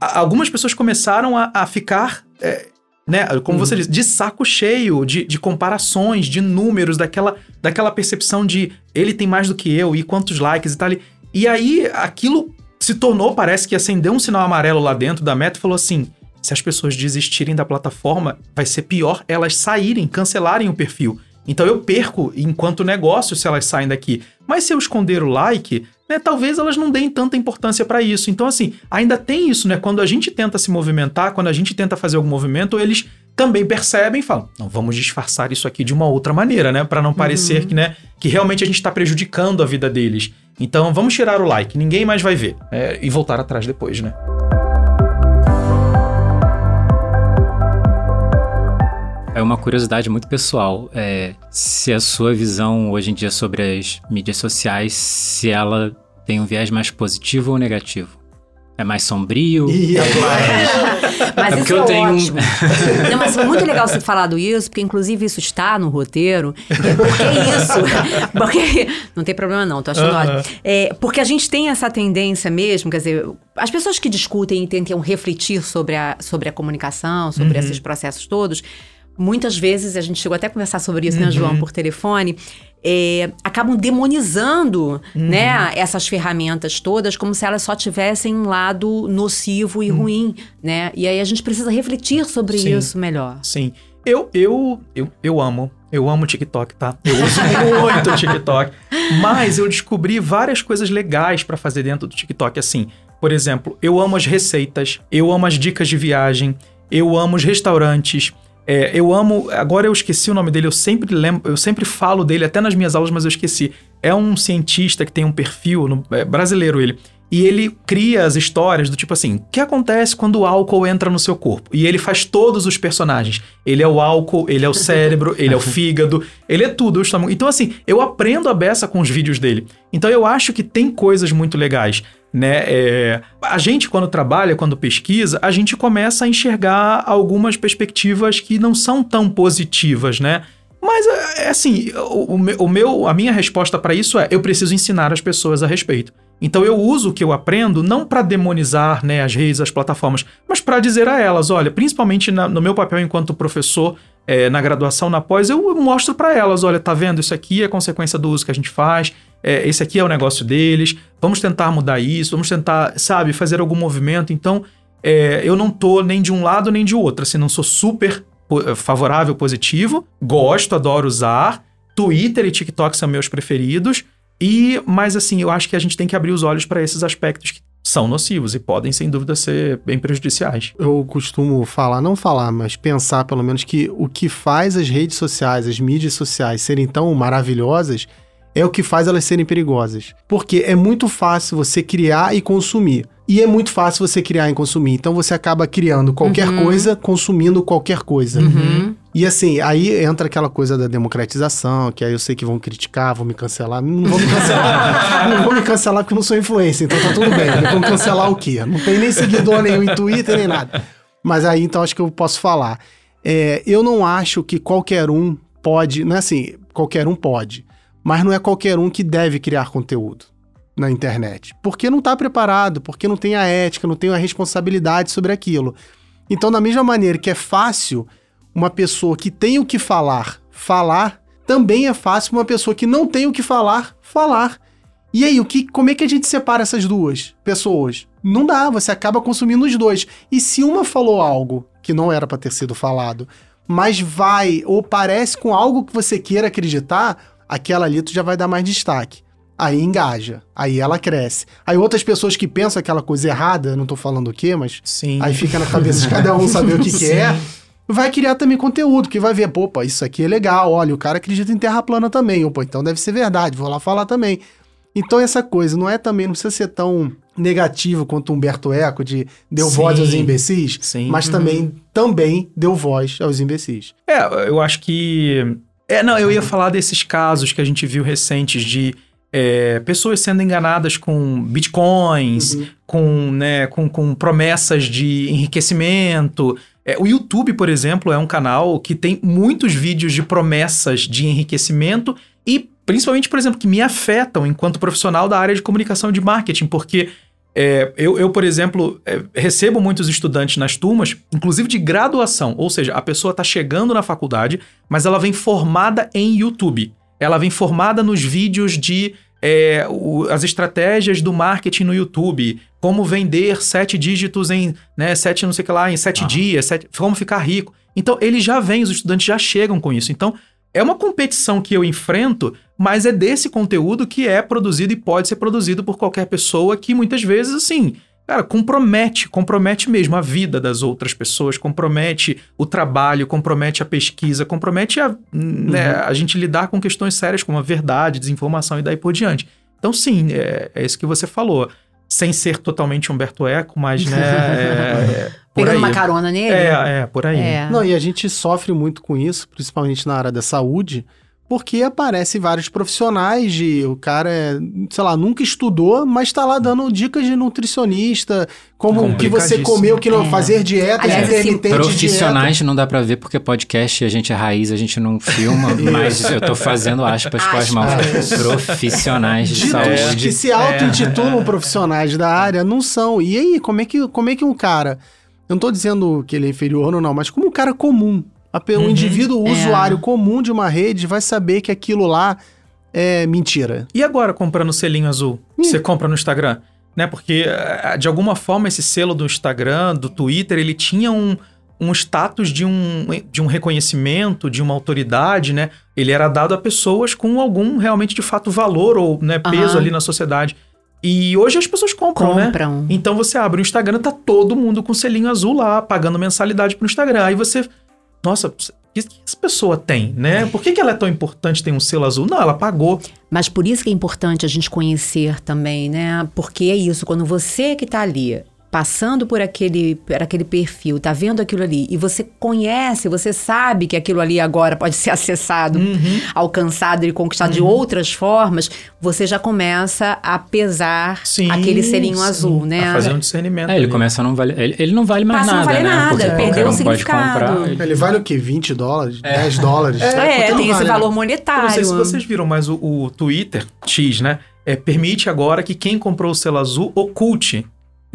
algumas pessoas começaram a, a ficar, é, né, como você disse, de saco cheio de, de comparações, de números, daquela, daquela percepção de ele tem mais do que eu e quantos likes e tal. E aí aquilo se tornou, parece que acendeu um sinal amarelo lá dentro da meta e falou assim: se as pessoas desistirem da plataforma, vai ser pior elas saírem, cancelarem o perfil. Então eu perco enquanto negócio se elas saem daqui. Mas se eu esconder o like, né, talvez elas não deem tanta importância para isso. Então, assim, ainda tem isso, né? Quando a gente tenta se movimentar, quando a gente tenta fazer algum movimento, eles também percebem e falam: não, vamos disfarçar isso aqui de uma outra maneira, né? Para não parecer que, né, que realmente a gente está prejudicando a vida deles. Então, vamos tirar o like, ninguém mais vai ver. É, e voltar atrás depois, né? É uma curiosidade muito pessoal. É, se a sua visão hoje em dia sobre as mídias sociais, se ela tem um viés mais positivo ou negativo? É mais sombrio? Ih, é mais... Mas É isso porque é eu tenho um- ótimo. Não, mas foi muito legal você ter falado isso, porque inclusive isso está no roteiro. É porque isso. Porque. Não tem problema, não, tô achando Aham. ótimo. É, porque a gente tem essa tendência mesmo, quer dizer, as pessoas que discutem e tentam refletir sobre a, sobre a comunicação, sobre esses processos todos. Muitas vezes, a gente chegou até a conversar sobre isso, né, João, por telefone, é, acabam demonizando né, essas ferramentas todas como se elas só tivessem um lado nocivo e ruim, né? E aí a gente precisa refletir sobre Sim. isso melhor. Sim. Eu, eu, eu, eu amo. Eu amo o TikTok, tá? Eu uso muito o TikTok. Mas eu descobri várias coisas legais pra fazer dentro do TikTok. Assim, por exemplo, eu amo as receitas, eu amo as dicas de viagem, eu amo os restaurantes. É, eu amo. Agora eu esqueci o nome dele, eu sempre lembro, eu sempre falo dele, até nas minhas aulas, mas eu esqueci. É um cientista que tem um perfil, no- é, brasileiro ele. E ele cria as histórias do tipo assim: o que acontece quando o álcool entra no seu corpo? E ele faz todos os personagens. Ele é o álcool, ele é o cérebro, ele é o fígado, ele é tudo. o estômago. Então, assim, eu aprendo a beça com os vídeos dele. Então, eu acho que tem coisas muito legais. Né? É, a gente, quando trabalha, quando pesquisa, a gente começa a enxergar algumas perspectivas que não são tão positivas, né? Mas, é assim, o, o meu, a minha resposta para isso é: eu preciso ensinar as pessoas a respeito. Então eu uso o que eu aprendo não para demonizar né, as redes, as plataformas, mas para dizer a elas, olha, principalmente na- no meu papel enquanto professor é, na graduação, na pós, eu mostro para elas, olha, tá vendo? Isso aqui é consequência do uso que a gente faz, é, esse aqui é o negócio deles, vamos tentar mudar isso, vamos tentar, sabe, fazer algum movimento. Então, é, eu não tô nem de um lado nem de outro, assim, não sou super po- favorável, positivo, gosto, adoro usar, Twitter e TikTok são meus preferidos, e, mas assim, eu acho que a gente tem que abrir os olhos para esses aspectos que são nocivos e podem, sem dúvida, ser bem prejudiciais. Eu costumo falar, não falar, mas pensar pelo menos que o que faz as redes sociais, as mídias sociais serem tão maravilhosas é o que faz elas serem perigosas. Porque é muito fácil você criar e consumir. E é muito fácil você criar e consumir. Então você acaba criando qualquer Uhum. coisa, consumindo qualquer coisa. E assim, aí entra aquela coisa da democratização, que aí eu sei que vão criticar, vão me cancelar. Não vão me cancelar. não vão me cancelar porque eu não sou influencer, então tá tudo bem. Vão cancelar o quê? Não tem nem seguidor nenhum em Twitter, nem nada. Mas aí então acho que eu posso falar. É, eu não acho que qualquer um pode. Não é assim, qualquer um pode. Mas não é qualquer um que deve criar conteúdo na internet. Porque não está preparado, porque não tem a ética, não tem a responsabilidade sobre aquilo. Então, da mesma maneira que é fácil uma pessoa que tem o que falar, falar, também é fácil uma pessoa que não tem o que falar, falar. E aí, o que, como é que a gente separa essas duas pessoas? Não dá, você acaba consumindo os dois. E se uma falou algo que não era para ter sido falado, mas vai ou parece com algo que você queira acreditar, aquela ali tu já vai dar mais destaque. Aí engaja, aí ela cresce. Aí outras pessoas que pensam aquela coisa errada, não tô falando o quê, mas Sim. aí fica na cabeça de cada um saber o que, que é, vai criar também conteúdo, que vai ver, pô, pô, isso aqui é legal, olha, o cara acredita em terra plana também, ou pô, então deve ser verdade, vou lá falar também. Então essa coisa não é também, não precisa ser tão negativo quanto Humberto Eco de deu Sim. voz aos imbecis, Sim. mas também, também deu voz aos imbecis. É, eu acho que. É, não, eu ia falar desses casos que a gente viu recentes de é, pessoas sendo enganadas com bitcoins, com, né, com, com promessas de enriquecimento. É, o YouTube, por exemplo, é um canal que tem muitos vídeos de promessas de enriquecimento e, principalmente, por exemplo, que me afetam enquanto profissional da área de comunicação e de marketing, porque é, eu, eu, por exemplo, é, recebo muitos estudantes nas turmas, inclusive de graduação, ou seja, a pessoa está chegando na faculdade, mas ela vem formada em YouTube. Ela vem formada nos vídeos de é, o- as estratégias do marketing no YouTube, como vender sete dígitos em, né, sete não sei que lá, em sete Ah. dias, sete- como ficar rico. Então, eles já vêm, os estudantes já chegam com isso. Então, é uma competição que eu enfrento, mas é desse conteúdo que é produzido e pode ser produzido por qualquer pessoa que muitas vezes, assim, cara, compromete, compromete mesmo a vida das outras pessoas, compromete o trabalho, compromete a pesquisa, compromete a, né, a gente lidar com questões sérias como a verdade, desinformação e daí por diante. Então, sim, é, é isso que você falou. Sem ser totalmente Humberto Eco, mas, né, é, é por Pegando aí. uma carona nele. É, é, por aí. É. Não, e a gente sofre muito com isso, principalmente na área da saúde, porque aparecem vários profissionais de o cara, é, sei lá, nunca estudou, mas tá lá dando dicas de nutricionista, como o que você comeu, que não É. fazer dieta, Aliás, intermitente dieta. Profissionais não dá pra ver porque podcast a gente é raiz, a gente não filma, mas eu tô fazendo aspas com as mãos. Profissionais de Ditos saúde. que se auto-intitulam profissionais da área não são. E aí, como é que, como é que um cara. Eu não tô dizendo que ele é inferior ou não, mas como um cara comum, um Uhum. indivíduo É. usuário comum de uma rede vai saber que aquilo lá é mentira. E agora comprando o selinho azul? Ih. que Você compra no Instagram? Né? Porque, eh, de alguma forma, esse selo do Instagram, do Twitter, ele tinha um, um status de um, de um reconhecimento, de uma autoridade, né? Ele era dado a pessoas com algum realmente, de fato, valor ou né, peso Aham. ali na sociedade. E hoje as pessoas compram, né? Compram. Então você abre o Instagram, tá todo mundo com selinho azul lá, pagando mensalidade pro Instagram. Aí você. Nossa, que que essa pessoa tem, né? Por que, que ela é tão importante ter um selo azul? Não, ela pagou. Mas por isso que é importante a gente conhecer também, né? Porque é isso, quando você que tá ali, passando por aquele, por aquele perfil, tá vendo aquilo ali, e você conhece, você sabe que aquilo ali agora pode ser acessado, Uhum. alcançado e conquistado de outras formas, você já começa a pesar Sim, aquele selinho sim. azul, né? A fazer um discernimento. É, ele ali. começa a não valer. Ele, ele não vale mais Passa a não nada, valer né? nada, Porque perdeu o um pode significado. comprar. ele- Ele vale o quê? 20 dólares? 10 dólares? É, não tem esse vale, né? valor Eu monetário. não sei se vocês viram, mas o, o Twitter, X, né? É, permite agora que quem comprou o selo azul oculte.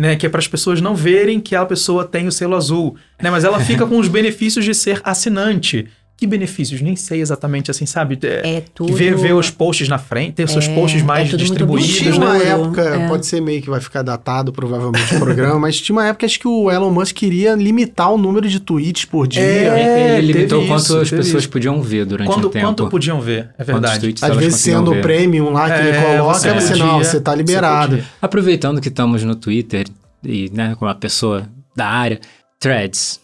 Né, que é para as pessoas não verem que a pessoa tem o selo azul. Né, mas ela fica com os benefícios de ser assinante. Que benefícios? Nem sei exatamente assim, sabe? É, É tudo. ver, ver os posts na frente, ter os seus É, posts é mais muito distribuídos, Tinha uma né? Época, é. pode ser meio que vai ficar datado provavelmente o programa, mas tinha uma época acho que o Elon Musk queria limitar o número de tweets por dia. É, ele limitou teve quanto isso, as teve pessoas isso. podiam ver durante Quando, um tempo. quanto podiam ver, é verdade. tweets Às vezes sendo o premium lá que ele É, coloca, você você, podia, não, você tá você liberado. podia. Aproveitando que estamos no Twitter e, né, com uma pessoa da área, threads.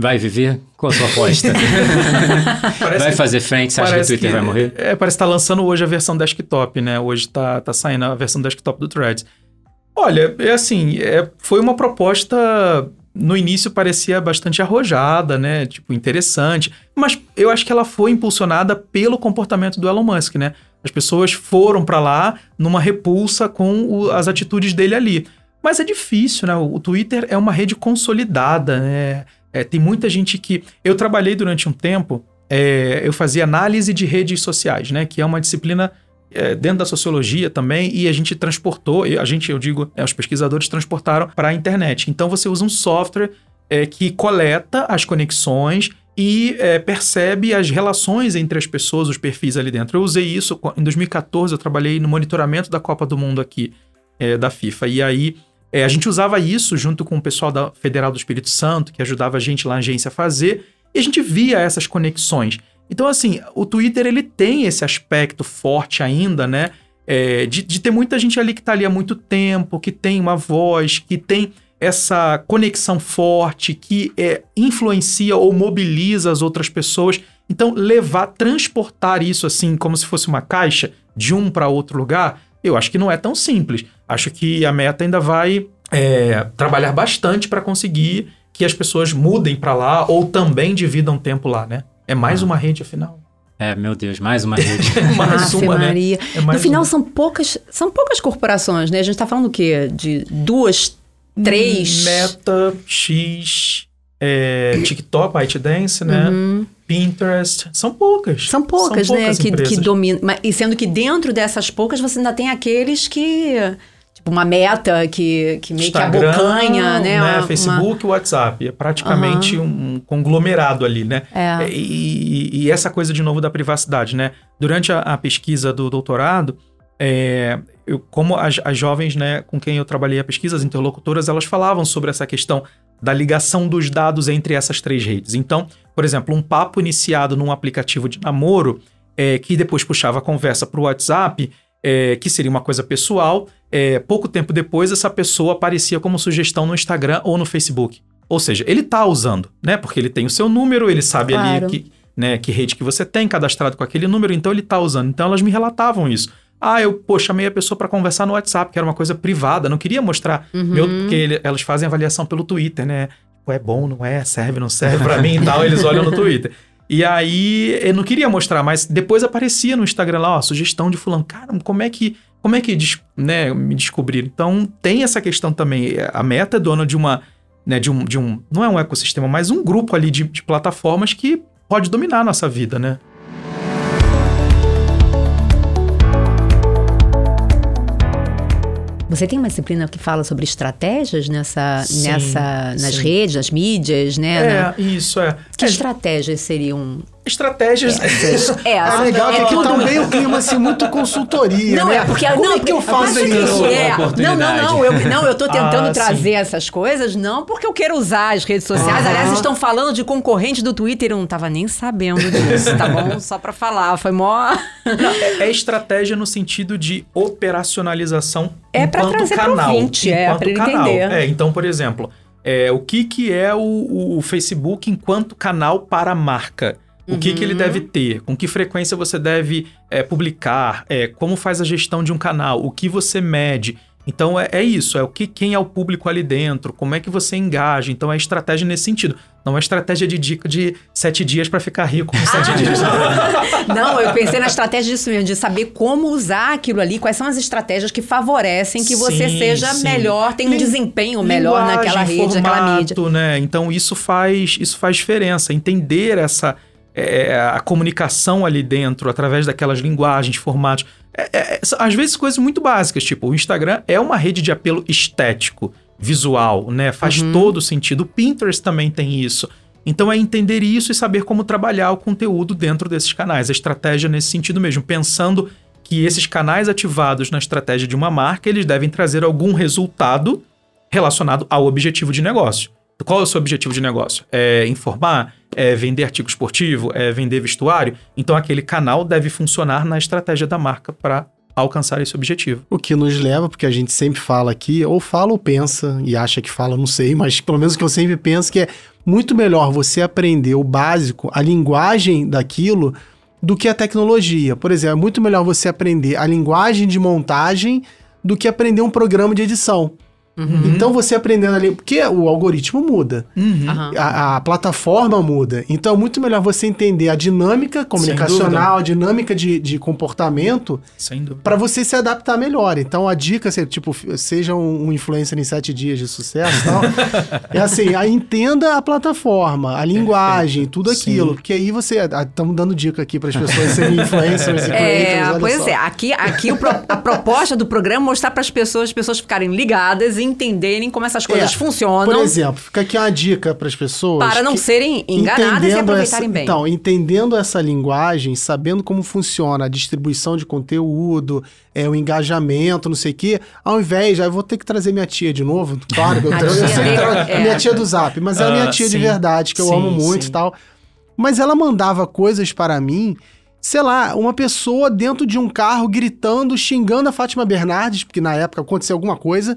Vai viver? Qual a sua aposta? vai fazer frente? Você acha que o Twitter que, vai morrer? É, parece que tá lançando hoje a versão desktop, né? Hoje tá, tá saindo a versão desktop do Threads. Olha, é assim, é, foi uma proposta no início parecia bastante arrojada, né? Tipo, interessante. Mas eu acho que ela foi impulsionada pelo comportamento do Elon Musk, né? As pessoas foram para lá numa repulsa com o, as atitudes dele ali. Mas é difícil, né? O Twitter é uma rede consolidada, né? É, tem muita gente que. Eu trabalhei durante um tempo, é, eu fazia análise de redes sociais, né? Que é uma disciplina é, dentro da sociologia também, e a gente transportou, a gente, eu digo, é, os pesquisadores transportaram para a internet. Então você usa um software é, que coleta as conexões e é, percebe as relações entre as pessoas, os perfis ali dentro. Eu usei isso em 2014, eu trabalhei no monitoramento da Copa do Mundo aqui é, da FIFA. E aí é, a gente usava isso junto com o pessoal da Federal do Espírito Santo, que ajudava a gente lá na agência a fazer, e a gente via essas conexões. Então, assim, o Twitter ele tem esse aspecto forte ainda, né? É, de, de, ter muita gente ali que está ali há muito tempo, que tem uma voz, que tem essa conexão forte, que é, influencia ou mobiliza as outras pessoas. Então, levar, transportar isso assim, como se fosse uma caixa, de um para outro lugar, eu acho que não é tão simples. Acho que a meta ainda vai é, trabalhar bastante para conseguir que as pessoas mudem para lá ou também dividam tempo lá, né? É mais ah. uma rede, afinal. É, meu Deus, mais uma rede. mais uma, né? Maria. É mais no final, uma. são poucas são poucas corporações, né? A gente está falando o quê? De duas, três... Meta, X, é, TikTok, ByteDance, né? Uhum. Pinterest. São poucas. São poucas, são poucas né? Que, que dominam. E sendo que dentro dessas poucas, você ainda tem aqueles que tipo, uma meta que, que meio Instagram, que abocanha, né? né? Uma, Facebook, uma... WhatsApp. É praticamente uhum. um conglomerado ali, né? É. E, e, essa coisa, de novo, da privacidade, né? Durante a, a pesquisa do doutorado, é, eu, como as, as jovens, né, com quem eu trabalhei a pesquisa, as interlocutoras, elas falavam sobre essa questão da ligação dos dados entre essas três redes. Então, por exemplo, um papo iniciado num aplicativo de namoro, é, que depois puxava a conversa para o WhatsApp, é, que seria uma coisa pessoal, é, pouco tempo depois essa pessoa aparecia como sugestão no Instagram ou no Facebook. Ou seja, ele está usando, né? Porque ele tem o seu número, ele sabe claro. ali que, né, que rede que você tem cadastrado com aquele número, então ele está usando. Então elas me relatavam isso. Ah, eu pô, chamei a pessoa para conversar no WhatsApp, que era uma coisa privada, não queria mostrar uhum. meu, porque ele, elas fazem avaliação pelo Twitter, né? é bom, não é, serve, não serve para mim e tal, eles olham no Twitter. E aí, eu não queria mostrar, mas depois aparecia no Instagram lá, ó, sugestão de fulano. Cara, como é que, como é que né, me descobriram? Então, tem essa questão também. A Meta é dona de uma, né, de um, de um, não é um ecossistema, mas um grupo ali de, de plataformas que pode dominar a nossa vida, né? Você tem uma disciplina que fala sobre estratégias nessa, sim, nessa, nas sim. redes, nas mídias, né? É, na... isso é. Que é. estratégias seriam estratégias. É, é legal é, que aqui é também o clima assim muito consultoria, não, né? É porque Como não, é que eu faço isso? É. Não, não, não, eu não, eu tô tentando ah, trazer sim. essas coisas não porque eu quero usar as redes sociais. Ah. Aliás, estão falando de concorrente do Twitter, eu não tava nem sabendo disso, tá bom? Só para falar, foi mó não, é, é, estratégia no sentido de operacionalização é enquanto trazer canal, ouvinte, é, é, canal. Entender. É, então, por exemplo, é, o que que é o, o Facebook enquanto canal para a marca? O que, que ele deve uhum. ter? Com que frequência você deve é, publicar? É, como faz a gestão de um canal? O que você mede? Então é, é, isso, é o que quem é o público ali dentro, como é que você engaja. Então é estratégia nesse sentido. Não é estratégia de dica de sete dias para ficar rico com sete ah, dias. Não, eu pensei na estratégia disso mesmo, de saber como usar aquilo ali, quais são as estratégias que favorecem que sim, você seja sim. melhor, tenha um desempenho melhor naquela rede, formato, naquela mídia. Né? Então isso faz, isso faz diferença. Entender essa é, a comunicação ali dentro, através daquelas linguagens, formatos. É, é, às vezes coisas muito básicas, tipo, o Instagram é uma rede de apelo estético, visual, né? Faz uhum. todo sentido. O Pinterest também tem isso. Então é entender isso e saber como trabalhar o conteúdo dentro desses canais. A estratégia nesse sentido mesmo, pensando que esses canais ativados na estratégia de uma marca, eles devem trazer algum resultado relacionado ao objetivo de negócio. Qual é o seu objetivo de negócio? É informar? É vender artigo esportivo? É vender vestuário? Então aquele canal deve funcionar na estratégia da marca para alcançar esse objetivo. O que nos leva, porque a gente sempre fala aqui, ou fala ou pensa, e acha que fala, não sei, mas pelo menos o que eu sempre penso que é muito melhor você aprender o básico, a linguagem daquilo, do que a tecnologia. Por exemplo, é muito melhor você aprender a linguagem de montagem do que aprender um programa de edição. Uhum. Então você aprendendo ali, porque o algoritmo muda, uhum. a, a, plataforma muda. Então é muito melhor você entender a dinâmica comunicacional, a dinâmica de, de comportamento, para você se adaptar melhor. Então a dica, tipo, seja um, um influencer em sete dias de sucesso, tal, é assim, a, entenda a plataforma, a linguagem, tudo aquilo, Sim. porque aí você estamos dando dica aqui para as pessoas serem influencers. e é, pois só. é. Aqui, aqui o, a proposta do programa é mostrar para as pessoas, as pessoas ficarem ligadas e entenderem como essas coisas é, funcionam. Por exemplo, fica aqui uma dica para as pessoas. Para não serem enganadas e aproveitarem essa, bem. Então, entendendo essa linguagem, sabendo como funciona a distribuição de conteúdo, é, o engajamento, não sei o quê, ao invés, já eu vou ter que trazer minha tia de novo, claro, eu, eu, eu sei que é. minha tia do Zap, mas é a minha ah, tia sim, de verdade, que eu sim, amo muito sim. e tal. Mas ela mandava coisas para mim sei lá, uma pessoa dentro de um carro gritando, xingando a Fátima Bernardes, porque na época aconteceu alguma coisa,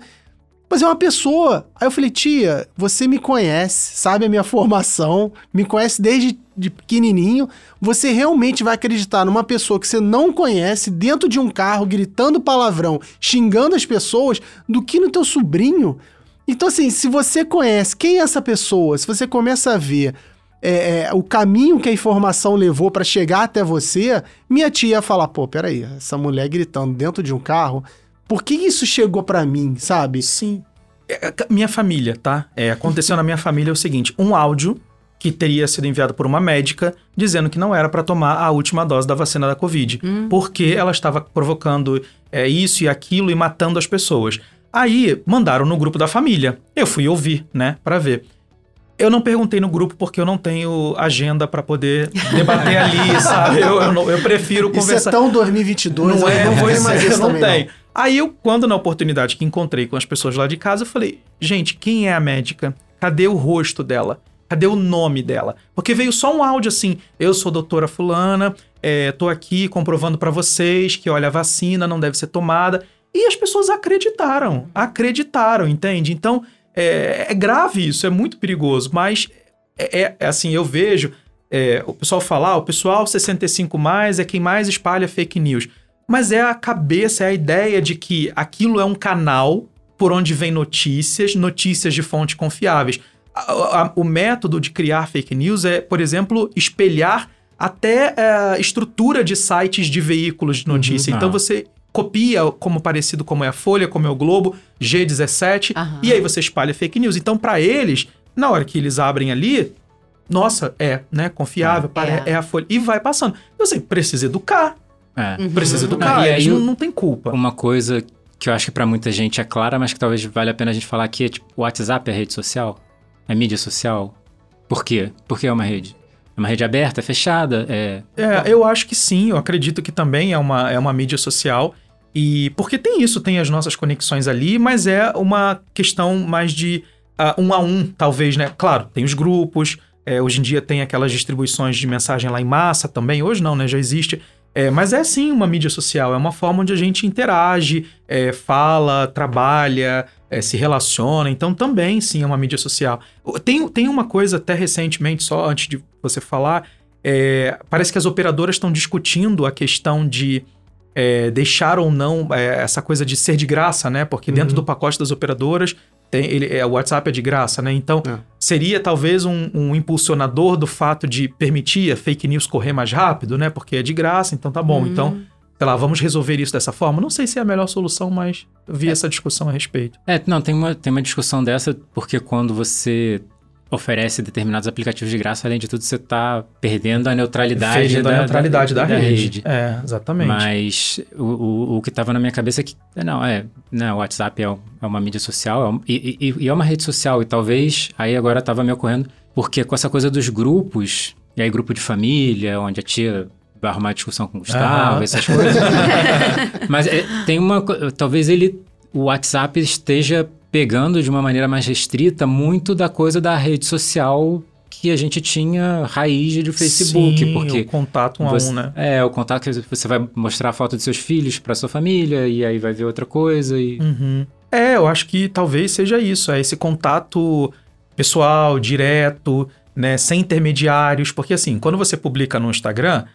mas é uma pessoa. Aí eu falei, tia, você me conhece, sabe a minha formação, me conhece desde de pequenininho. Você realmente vai acreditar numa pessoa que você não conhece dentro de um carro gritando palavrão, xingando as pessoas, do que no teu sobrinho? Então, assim, se você conhece quem é essa pessoa, se você começa a ver é, é, o caminho que a informação levou para chegar até você, minha tia ia falar: pô, peraí, essa mulher gritando dentro de um carro, por que isso chegou para mim, sabe? Sim. É, é minha família, tá? É, aconteceu na minha família o seguinte: um áudio que teria sido enviado por uma médica dizendo que não era para tomar a última dose da vacina da Covid, hum. porque ela estava provocando é, isso e aquilo e matando as pessoas. Aí mandaram no grupo da família. Eu fui ouvir, né, para ver. Eu não perguntei no grupo porque eu não tenho agenda para poder debater ali, sabe? Eu, eu, não, eu, prefiro conversar. Isso é tão 2022, não é? Não vou mais isso não tem. Aí eu, quando na oportunidade que encontrei com as pessoas lá de casa, eu falei: gente, quem é a médica? Cadê o rosto dela? Cadê o nome dela? Porque veio só um áudio assim: eu sou doutora Fulana, é, tô aqui comprovando para vocês que, olha, a vacina não deve ser tomada. E as pessoas acreditaram, acreditaram, entende? Então é, é grave isso, é muito perigoso, mas é, é, é assim, eu vejo é, o pessoal falar, ah, o pessoal 65 mais é quem mais espalha fake news. Mas é a cabeça, é a ideia de que aquilo é um canal por onde vem notícias, notícias de fontes confiáveis. A, a, o método de criar fake news é, por exemplo, espelhar até a é, estrutura de sites de veículos de notícia. Uhum, então ah. você copia como parecido como é a Folha, como é o Globo, G17, uhum. e aí você espalha fake news. Então, para eles, na hora que eles abrem ali, nossa, é, né, confiável, é, é a Folha, e vai passando. Então, assim, precisa educar. É. Uhum. Precisa educar, não, e aí, não, não tem culpa. Uma coisa que eu acho que para muita gente é clara, mas que talvez valha a pena a gente falar aqui é tipo, o WhatsApp é rede social? É mídia social? Por quê? Porque é uma rede? É uma rede aberta, é fechada? É... é, eu acho que sim, eu acredito que também é uma, é uma mídia social. E porque tem isso, tem as nossas conexões ali, mas é uma questão mais de uh, um a um, talvez, né? Claro, tem os grupos, é, hoje em dia tem aquelas distribuições de mensagem lá em massa também, hoje não, né? Já existe. É, mas é sim uma mídia social, é uma forma onde a gente interage, é, fala, trabalha, é, se relaciona. Então também sim é uma mídia social. Tem, tem uma coisa até recentemente, só antes de você falar, é, parece que as operadoras estão discutindo a questão de é, deixar ou não é, essa coisa de ser de graça, né? Porque uhum. dentro do pacote das operadoras tem, ele, é, o WhatsApp é de graça, né? Então, é. seria talvez um, um, impulsionador do fato de permitir a fake news correr mais rápido, né? Porque é de graça, então tá bom. Uhum. Então, sei lá, vamos resolver isso dessa forma? Não sei se é a melhor solução, mas eu vi é. essa discussão a respeito. É, não, tem uma, tem uma discussão dessa, porque quando você oferece determinados aplicativos de graça, além de tudo, você está perdendo a neutralidade, perdendo da, a neutralidade da, da, da rede. rede. É, exatamente. Mas o, o, o que estava na minha cabeça é que, não, é, não, né, o WhatsApp é, é uma mídia social é e, e, e, é uma rede social, e talvez, aí agora estava me ocorrendo, porque com essa coisa dos grupos, e aí grupo de família, onde a tia vai arrumar discussão com o Gustavo, uhum. essas coisas. Mas é, tem uma, talvez ele, o WhatsApp esteja pegando de uma maneira mais restrita muito da coisa da rede social que a gente tinha raiz de Facebook, Sim, porque o contato um você, a um, né? É, o contato que você vai mostrar a foto de seus filhos para sua família e aí vai ver outra coisa e Uhum. É, eu acho que talvez seja isso, é esse contato pessoal, direto, né, sem intermediários, porque assim, quando você publica no Instagram,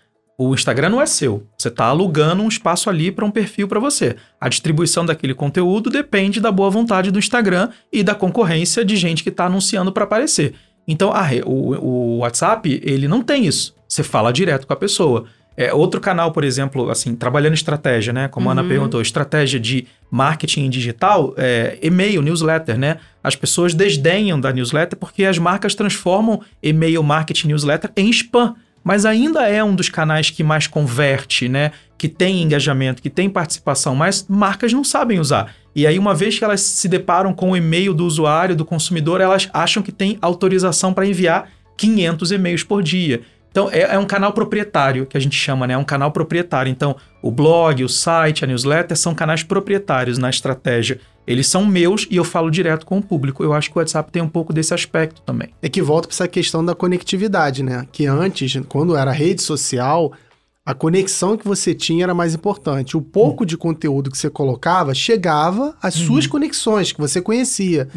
o Instagram não é seu. Você está alugando um espaço ali para um perfil para você. A distribuição daquele conteúdo depende da boa vontade do Instagram e da concorrência de gente que está anunciando para aparecer. Então, a o, o WhatsApp, ele não tem isso. Você fala direto com a pessoa. É, outro canal, por exemplo, assim, trabalhando estratégia, né? Como a Ana Uhum. perguntou, estratégia de marketing digital, é, e-mail, newsletter, né? As pessoas desdenham da newsletter porque as marcas transformam e-mail, marketing, newsletter em spam. Mas ainda é um dos canais que mais converte, né? Que tem engajamento, que tem participação, mas marcas não sabem usar. E aí, uma vez que elas se deparam com o e-mail do usuário, do consumidor, elas acham que tem autorização para enviar 500 e-mails por dia. Então, é, é um canal proprietário, que a gente chama, né? É um canal proprietário. Então, o blog, o site, a newsletter são canais proprietários na estratégia. Eles são meus e eu falo direto com o público. Eu acho que o WhatsApp tem um pouco desse aspecto também. É que volta para essa questão da conectividade, né? Que antes, quando era rede social, a conexão que você tinha era mais importante. O pouco de conteúdo que você colocava chegava às suas conexões que você conhecia.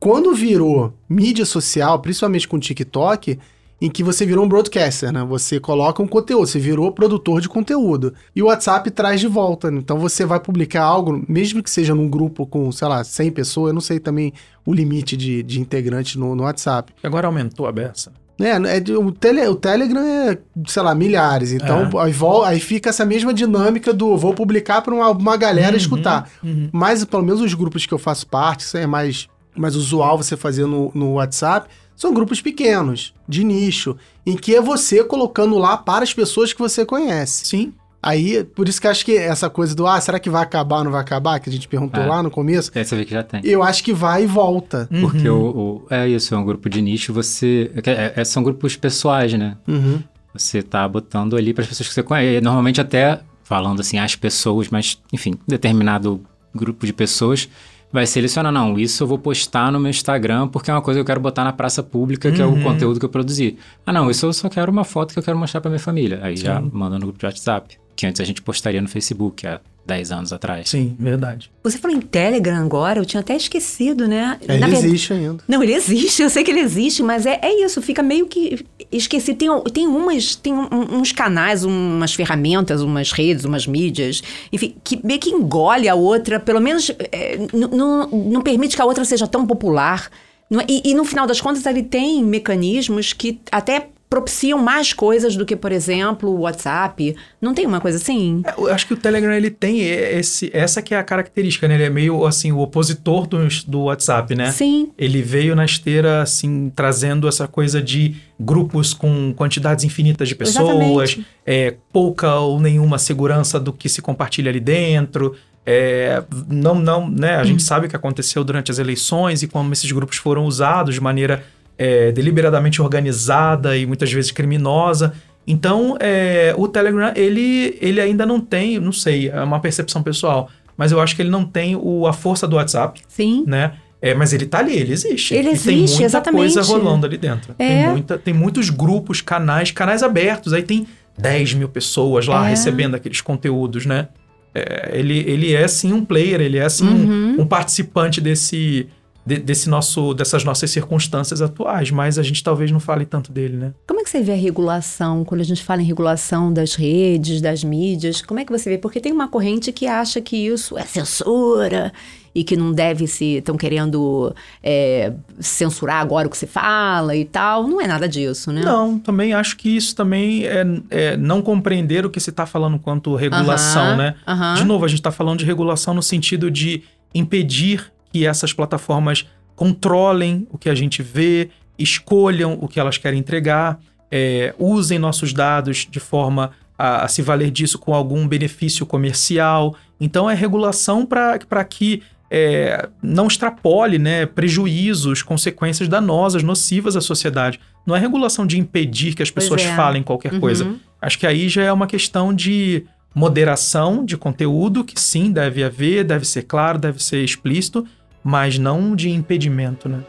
Quando virou mídia social, principalmente com o TikTok, em que você virou um broadcaster, né? Você coloca um conteúdo, você virou produtor de conteúdo. E o WhatsApp traz de volta. né? Então você vai publicar algo, mesmo que seja num grupo com, sei lá, 100 pessoas, eu não sei também o limite de, de integrantes no, no WhatsApp. Agora aumentou a beça. É, é de- o, tele, o Telegram é, sei lá, milhares. Então, É. aí, vol- aí fica essa mesma dinâmica do vou publicar para uma, uma galera Uhum, escutar. Mas, pelo menos, os grupos que eu faço parte, isso é mais, mais usual você fazer no, no WhatsApp, são grupos pequenos, de nicho, em que é você colocando lá para as pessoas que você conhece. Sim. Aí, por isso que acho que essa coisa do, ah, será que vai acabar ou não vai acabar, que a gente perguntou É. lá no começo, aí você vê que já tem. eu acho que vai e volta. Porque Uhum. o, o- é isso, é um grupo de nicho, você. é- é- são grupos pessoais, né? Uhum. Você tá botando ali para as pessoas que você conhece. Normalmente até falando assim, as pessoas, mas enfim, determinado grupo de pessoas vai selecionar, não, isso eu vou postar no meu Instagram porque é uma coisa que eu quero botar na praça pública, que é Uhum. o conteúdo que eu produzi. Ah, não, isso eu só quero uma foto que eu quero mostrar para minha família. Aí já Sim. manda no grupo de WhatsApp, que antes a gente postaria no Facebook há 10 anos atrás. Sim, verdade. Você falou em Telegram agora, eu tinha até esquecido, né? Ele Na verdade- existe ainda. Não, ele existe, eu sei que ele existe, mas é, é isso, fica meio que esquecido. Tem, tem umas, tem um- uns canais, umas ferramentas, umas redes, umas mídias, enfim, que meio que engole a outra, pelo menos é, não- não permite que a outra seja tão popular. Não é? E, e no final das contas, ele tem mecanismos que até propiciam mais coisas do que, por exemplo, o WhatsApp. Não tem uma coisa assim? É, Eu acho que o Telegram ele tem esse, essa que é a característica, né? Ele é meio assim o opositor do, do WhatsApp, né? Sim. Ele veio na esteira assim trazendo essa coisa de grupos com quantidades infinitas de pessoas, é, pouca ou nenhuma segurança do que se compartilha ali dentro. É, não, não, né? A gente sabe o que aconteceu durante as eleições e como esses grupos foram usados de maneira é, deliberadamente organizada e muitas vezes criminosa. Então, é, o Telegram, ele, ele ainda não tem, não sei, é uma percepção pessoal, mas eu acho que ele não tem o, a força do WhatsApp, Sim. né? É, mas ele tá ali, ele existe. Ele e tem existe, muita exatamente. coisa rolando ali dentro. É. Tem, muita, tem muitos grupos, canais, canais abertos. Aí tem 10 mil pessoas lá É. recebendo aqueles conteúdos, né? É, ele, ele é sim um player, ele é sim Uhum. um, um participante desse, de- desse nosso, dessas nossas circunstâncias atuais, mas a gente talvez não fale tanto dele, né? Como é que você vê a regulação, quando a gente fala em regulação das redes, das mídias? Como é que você vê? Porque tem uma corrente que acha que isso é censura e que não deve se. estão querendo é, censurar agora o que se fala e tal. Não é nada disso, né? Não, também acho que isso também é, é não compreender o que se está falando quanto regulação, Aham, né? aham. De novo, a gente está falando de regulação no sentido de impedir que essas plataformas controlem o que a gente vê, escolham o que elas querem entregar, é, usem nossos dados de forma a, a se valer disso com algum benefício comercial. Então, é regulação para que é, não extrapole né, prejuízos, consequências danosas, nocivas à sociedade. Não é regulação de impedir que as pessoas é. falem qualquer coisa. Uhum. Acho que aí já é uma questão de moderação de conteúdo, que sim, deve haver, deve ser claro, deve ser explícito, mas não de impedimento, né?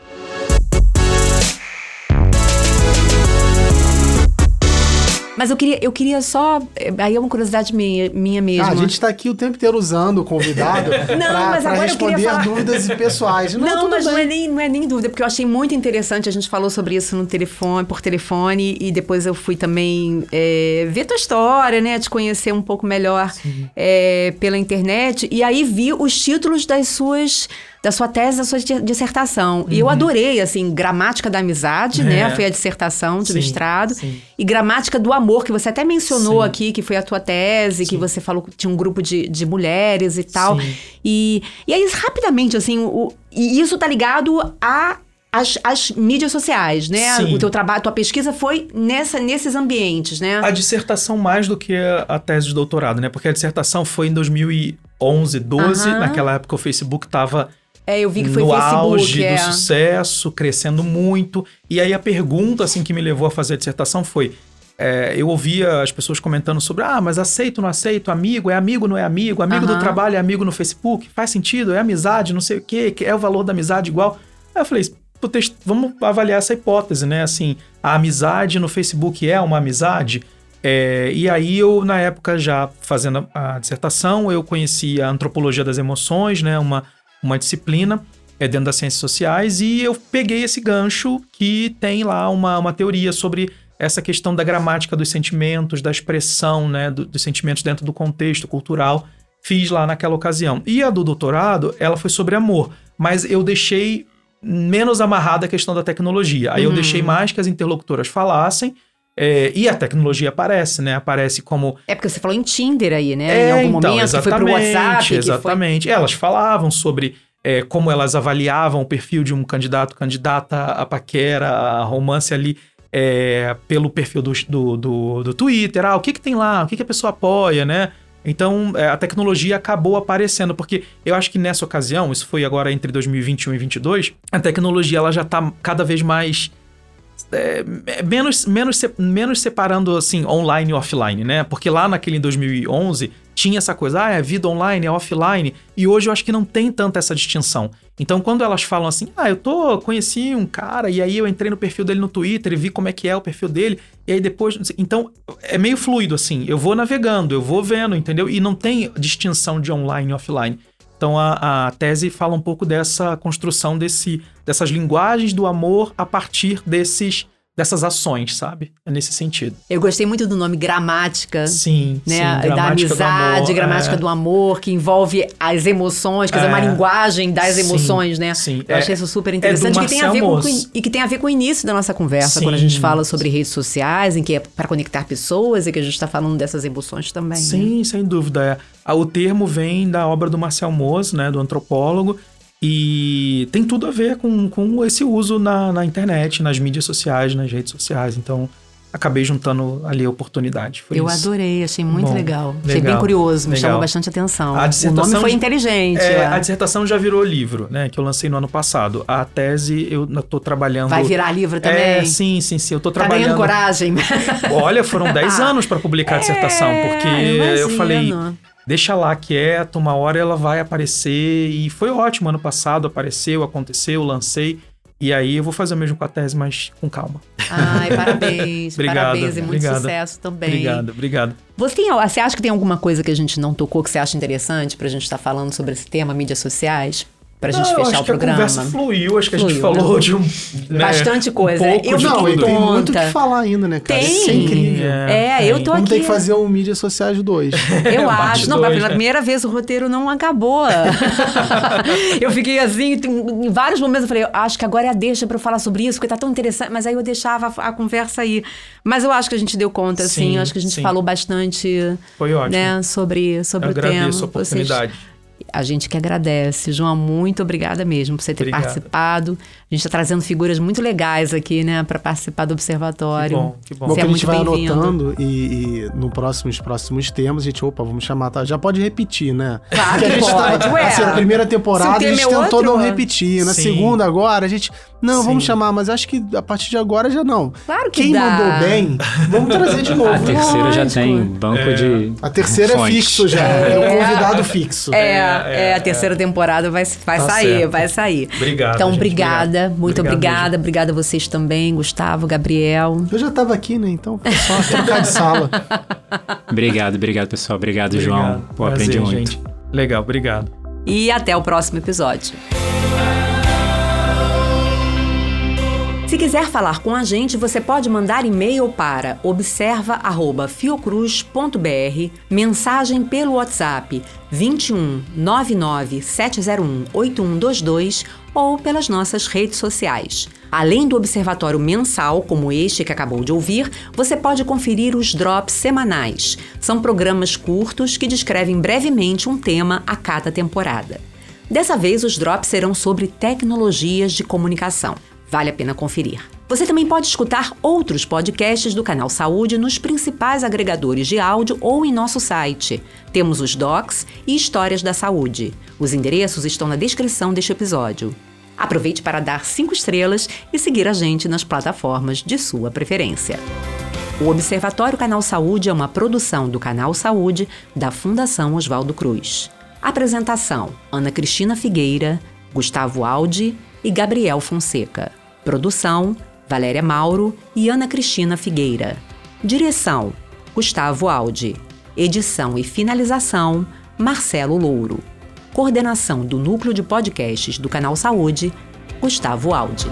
Mas eu queria, eu queria só. Aí é uma curiosidade minha, minha mesmo. Ah, a gente tá aqui o tempo inteiro usando o convidado queria responder falar- dúvidas pessoais. Não, Não, mas bem. não é, nem, não é nem dúvida, porque eu achei muito interessante. A gente falou sobre isso no telefone, por telefone, e depois eu fui também é, ver tua história, né? Te conhecer um pouco melhor é, pela internet. E aí vi os títulos das suas. Da sua tese, da sua di- dissertação. E eu adorei, assim, gramática da amizade, né? É. Foi a dissertação de Sim, mestrado. sim. E gramática do amor, que você até mencionou Sim. aqui, que foi a tua tese, que você falou que tinha um grupo de, de mulheres e tal. E, e aí, rapidamente, assim, o, e isso tá ligado a. As, as mídias sociais, né? Sim. O teu trabalho, tua pesquisa foi nessa, nesses ambientes, né? A dissertação mais do que a tese de doutorado, né? Porque a dissertação foi em 2011, 12. Aham. Naquela época o Facebook tava É, eu vi que foi no Facebook. auge é. do sucesso, crescendo muito. E aí a pergunta assim que me levou a fazer a dissertação foi: é, eu ouvia as pessoas comentando sobre, ah, mas aceito, não aceito, amigo, é amigo, não é amigo, amigo do trabalho é amigo no Facebook, faz sentido, é amizade, não sei o quê, que é o valor da amizade igual. Aí eu falei, "Puta, vamos avaliar essa hipótese, né? Assim, a amizade no Facebook é uma amizade? É, e aí eu, na época, já fazendo a, a dissertação, eu conheci a antropologia das emoções, né? Uma, uma disciplina é, dentro das ciências sociais, e eu peguei esse gancho que tem lá uma, uma teoria sobre essa questão da gramática dos sentimentos, da expressão né, do- dos sentimentos dentro do contexto cultural. Fiz lá naquela ocasião. E a do doutorado, ela foi sobre amor, mas eu deixei menos amarrada a questão da tecnologia. Aí eu deixei mais que as interlocutoras falassem, é, e a tecnologia aparece, né? Aparece como É porque você falou em Tinder aí, né? é, em algum então, momento, que foi pro exatamente, WhatsApp. que foi- Exatamente. Elas falavam sobre é, como elas avaliavam o perfil de um candidato, candidata a paquera, a romance ali, é, pelo perfil do, do, do, do Twitter. Ah, o que, que tem lá? O que, que a pessoa apoia, né? Então, é, a tecnologia acabou aparecendo, porque eu acho que nessa ocasião, isso foi agora entre 2021 e 2022, a tecnologia ela já está cada vez mais é, menos, menos, se- menos separando assim online e offline, né? Porque lá naquele em 2011 tinha essa coisa, ah, é vida online, é offline, e hoje eu acho que não tem tanta essa distinção. Então quando elas falam assim, ah, eu tô conheci um cara e aí eu entrei no perfil dele no Twitter e vi como é que é o perfil dele, e aí depois, então é meio fluido assim, eu vou navegando, eu vou vendo, entendeu? E não tem distinção de online e offline. Então a, a tese fala um pouco dessa construção desse, dessas linguagens do amor a partir desses, dessas ações, sabe? É nesse sentido. Eu gostei muito do nome gramática. Sim, Né, sim. da gramática do amizade, amor, gramática é. do amor, que envolve as emoções, quer dizer, É. uma linguagem das Sim, emoções, né? sim. Eu É- achei isso super é do interessante que tem a ver com, e que tem a ver com o início da nossa conversa, Sim, quando a gente fala sobre redes sociais, em que é para conectar pessoas e que a gente está falando dessas emoções também. né? Sim, sem dúvida. É. O termo vem da obra do Marcel Moss, né, do antropólogo, e tem tudo a ver com, com esse uso na, na internet, nas mídias sociais, nas redes sociais. Então, acabei juntando ali a oportunidade. Foi Eu isso. adorei, achei muito Bom, legal. Achei legal, bem curioso, me legal. chamou bastante atenção. A o nome foi inteligente. É, é. a dissertação já virou livro, né? Que eu lancei no ano passado. A tese eu tô trabalhando. Vai virar livro também? É, sim, sim, sim. Eu tô Tá trabalhando. ganhando coragem. Olha, foram 10 anos para publicar a dissertação, porque É, eu imagino. falei, deixa lá quieto, uma hora ela vai aparecer. E foi ótimo, ano passado apareceu, aconteceu, lancei. E aí eu vou fazer o mesmo com a tese, mas com calma. Ai, parabéns. Obrigado, parabéns e muito obrigado. sucesso também. Obrigado, obrigado. Você, tem, você acha que tem alguma coisa que a gente não tocou que você acha interessante pra gente estar falando sobre esse tema, mídias sociais? Pra gente Não, eu fechar acho o que programa? a conversa fluiu, acho que a gente Fluiu, falou né? de um. né, Bastante coisa. Um pouco Eu Não, e tudo. tem muito o que falar ainda, né, cara? Tem. Isso é incrível. É, eu tô Vamos aqui. ter que fazer um Mídias Sociais 2. Eu acho. Não, dois, pela né? primeira vez o roteiro não acabou. eu fiquei assim, em vários momentos eu falei, eu acho que agora é a deixa pra eu falar sobre isso, porque tá tão interessante. Mas aí eu deixava a, a conversa aí. Mas eu acho que a gente deu conta, assim. Sim, Eu acho que a gente sim. falou bastante, Foi ótimo. né, sobre, sobre eu o tema. agradeço a Vocês- oportunidade. A gente que agradece. João, muito obrigada mesmo por você ter Obrigado. participado. A gente está trazendo figuras muito legais aqui, né, para participar do observatório. Que bom, que bom. Bom, Você que é a gente vai anotando e, e no próximos próximos temas, a gente, opa, vamos chamar, tá? Já pode repetir, né? Claro Porque a que gente pode, tá, assim, na primeira temporada a tema gente é tentou outro, não é. repetir. Na Sim. segunda agora, a gente, não, vamos Sim. chamar, mas acho que a partir de agora já não. Claro que Quem dá. mandou bem, vamos trazer de novo. A terceira já Lógico. tem banco É. de. A terceira é fixo já, é, o convidado fixo. É, É, a terceira temporada vai, vai Tá sair, certo. vai sair. Obrigado, Então, gente, obrigada, obrigado. muito Obrigado obrigada. Obrigada a vocês também, Gustavo, Gabriel. Eu já tava aqui, né? Então foi só trocar de sala. Obrigado, obrigado, pessoal. Obrigado, João. Obrigado. Pô, Prazer, aprendi muito. gente. Legal, obrigado. E até o próximo episódio. Se quiser falar com a gente, você pode mandar e-mail para observa@fiocruz.br, mensagem pelo WhatsApp 21 99 701 8122 ou pelas nossas redes sociais. Além do observatório mensal, como este que acabou de ouvir, você pode conferir os drops semanais. São programas curtos que descrevem brevemente um tema a cada temporada. Dessa vez, os drops serão sobre tecnologias de comunicação. Vale a pena conferir. Você também pode escutar outros podcasts do Canal Saúde nos principais agregadores de áudio ou em nosso site. Temos os docs e histórias da saúde. Os endereços estão na descrição deste episódio. Aproveite para dar cinco estrelas e seguir a gente nas plataformas de sua preferência. O Observatório Canal Saúde é uma produção do Canal Saúde da Fundação Oswaldo Cruz. Apresentação: Ana Cristina Figueira, Gustavo Aldi e Gabriel Fonseca. Produção: Valéria Mauro e Ana Cristina Figueira. Direção: Gustavo Aldi. Edição e finalização: Marcelo Louro. Coordenação do Núcleo de Podcasts do Canal Saúde: Gustavo Aldi.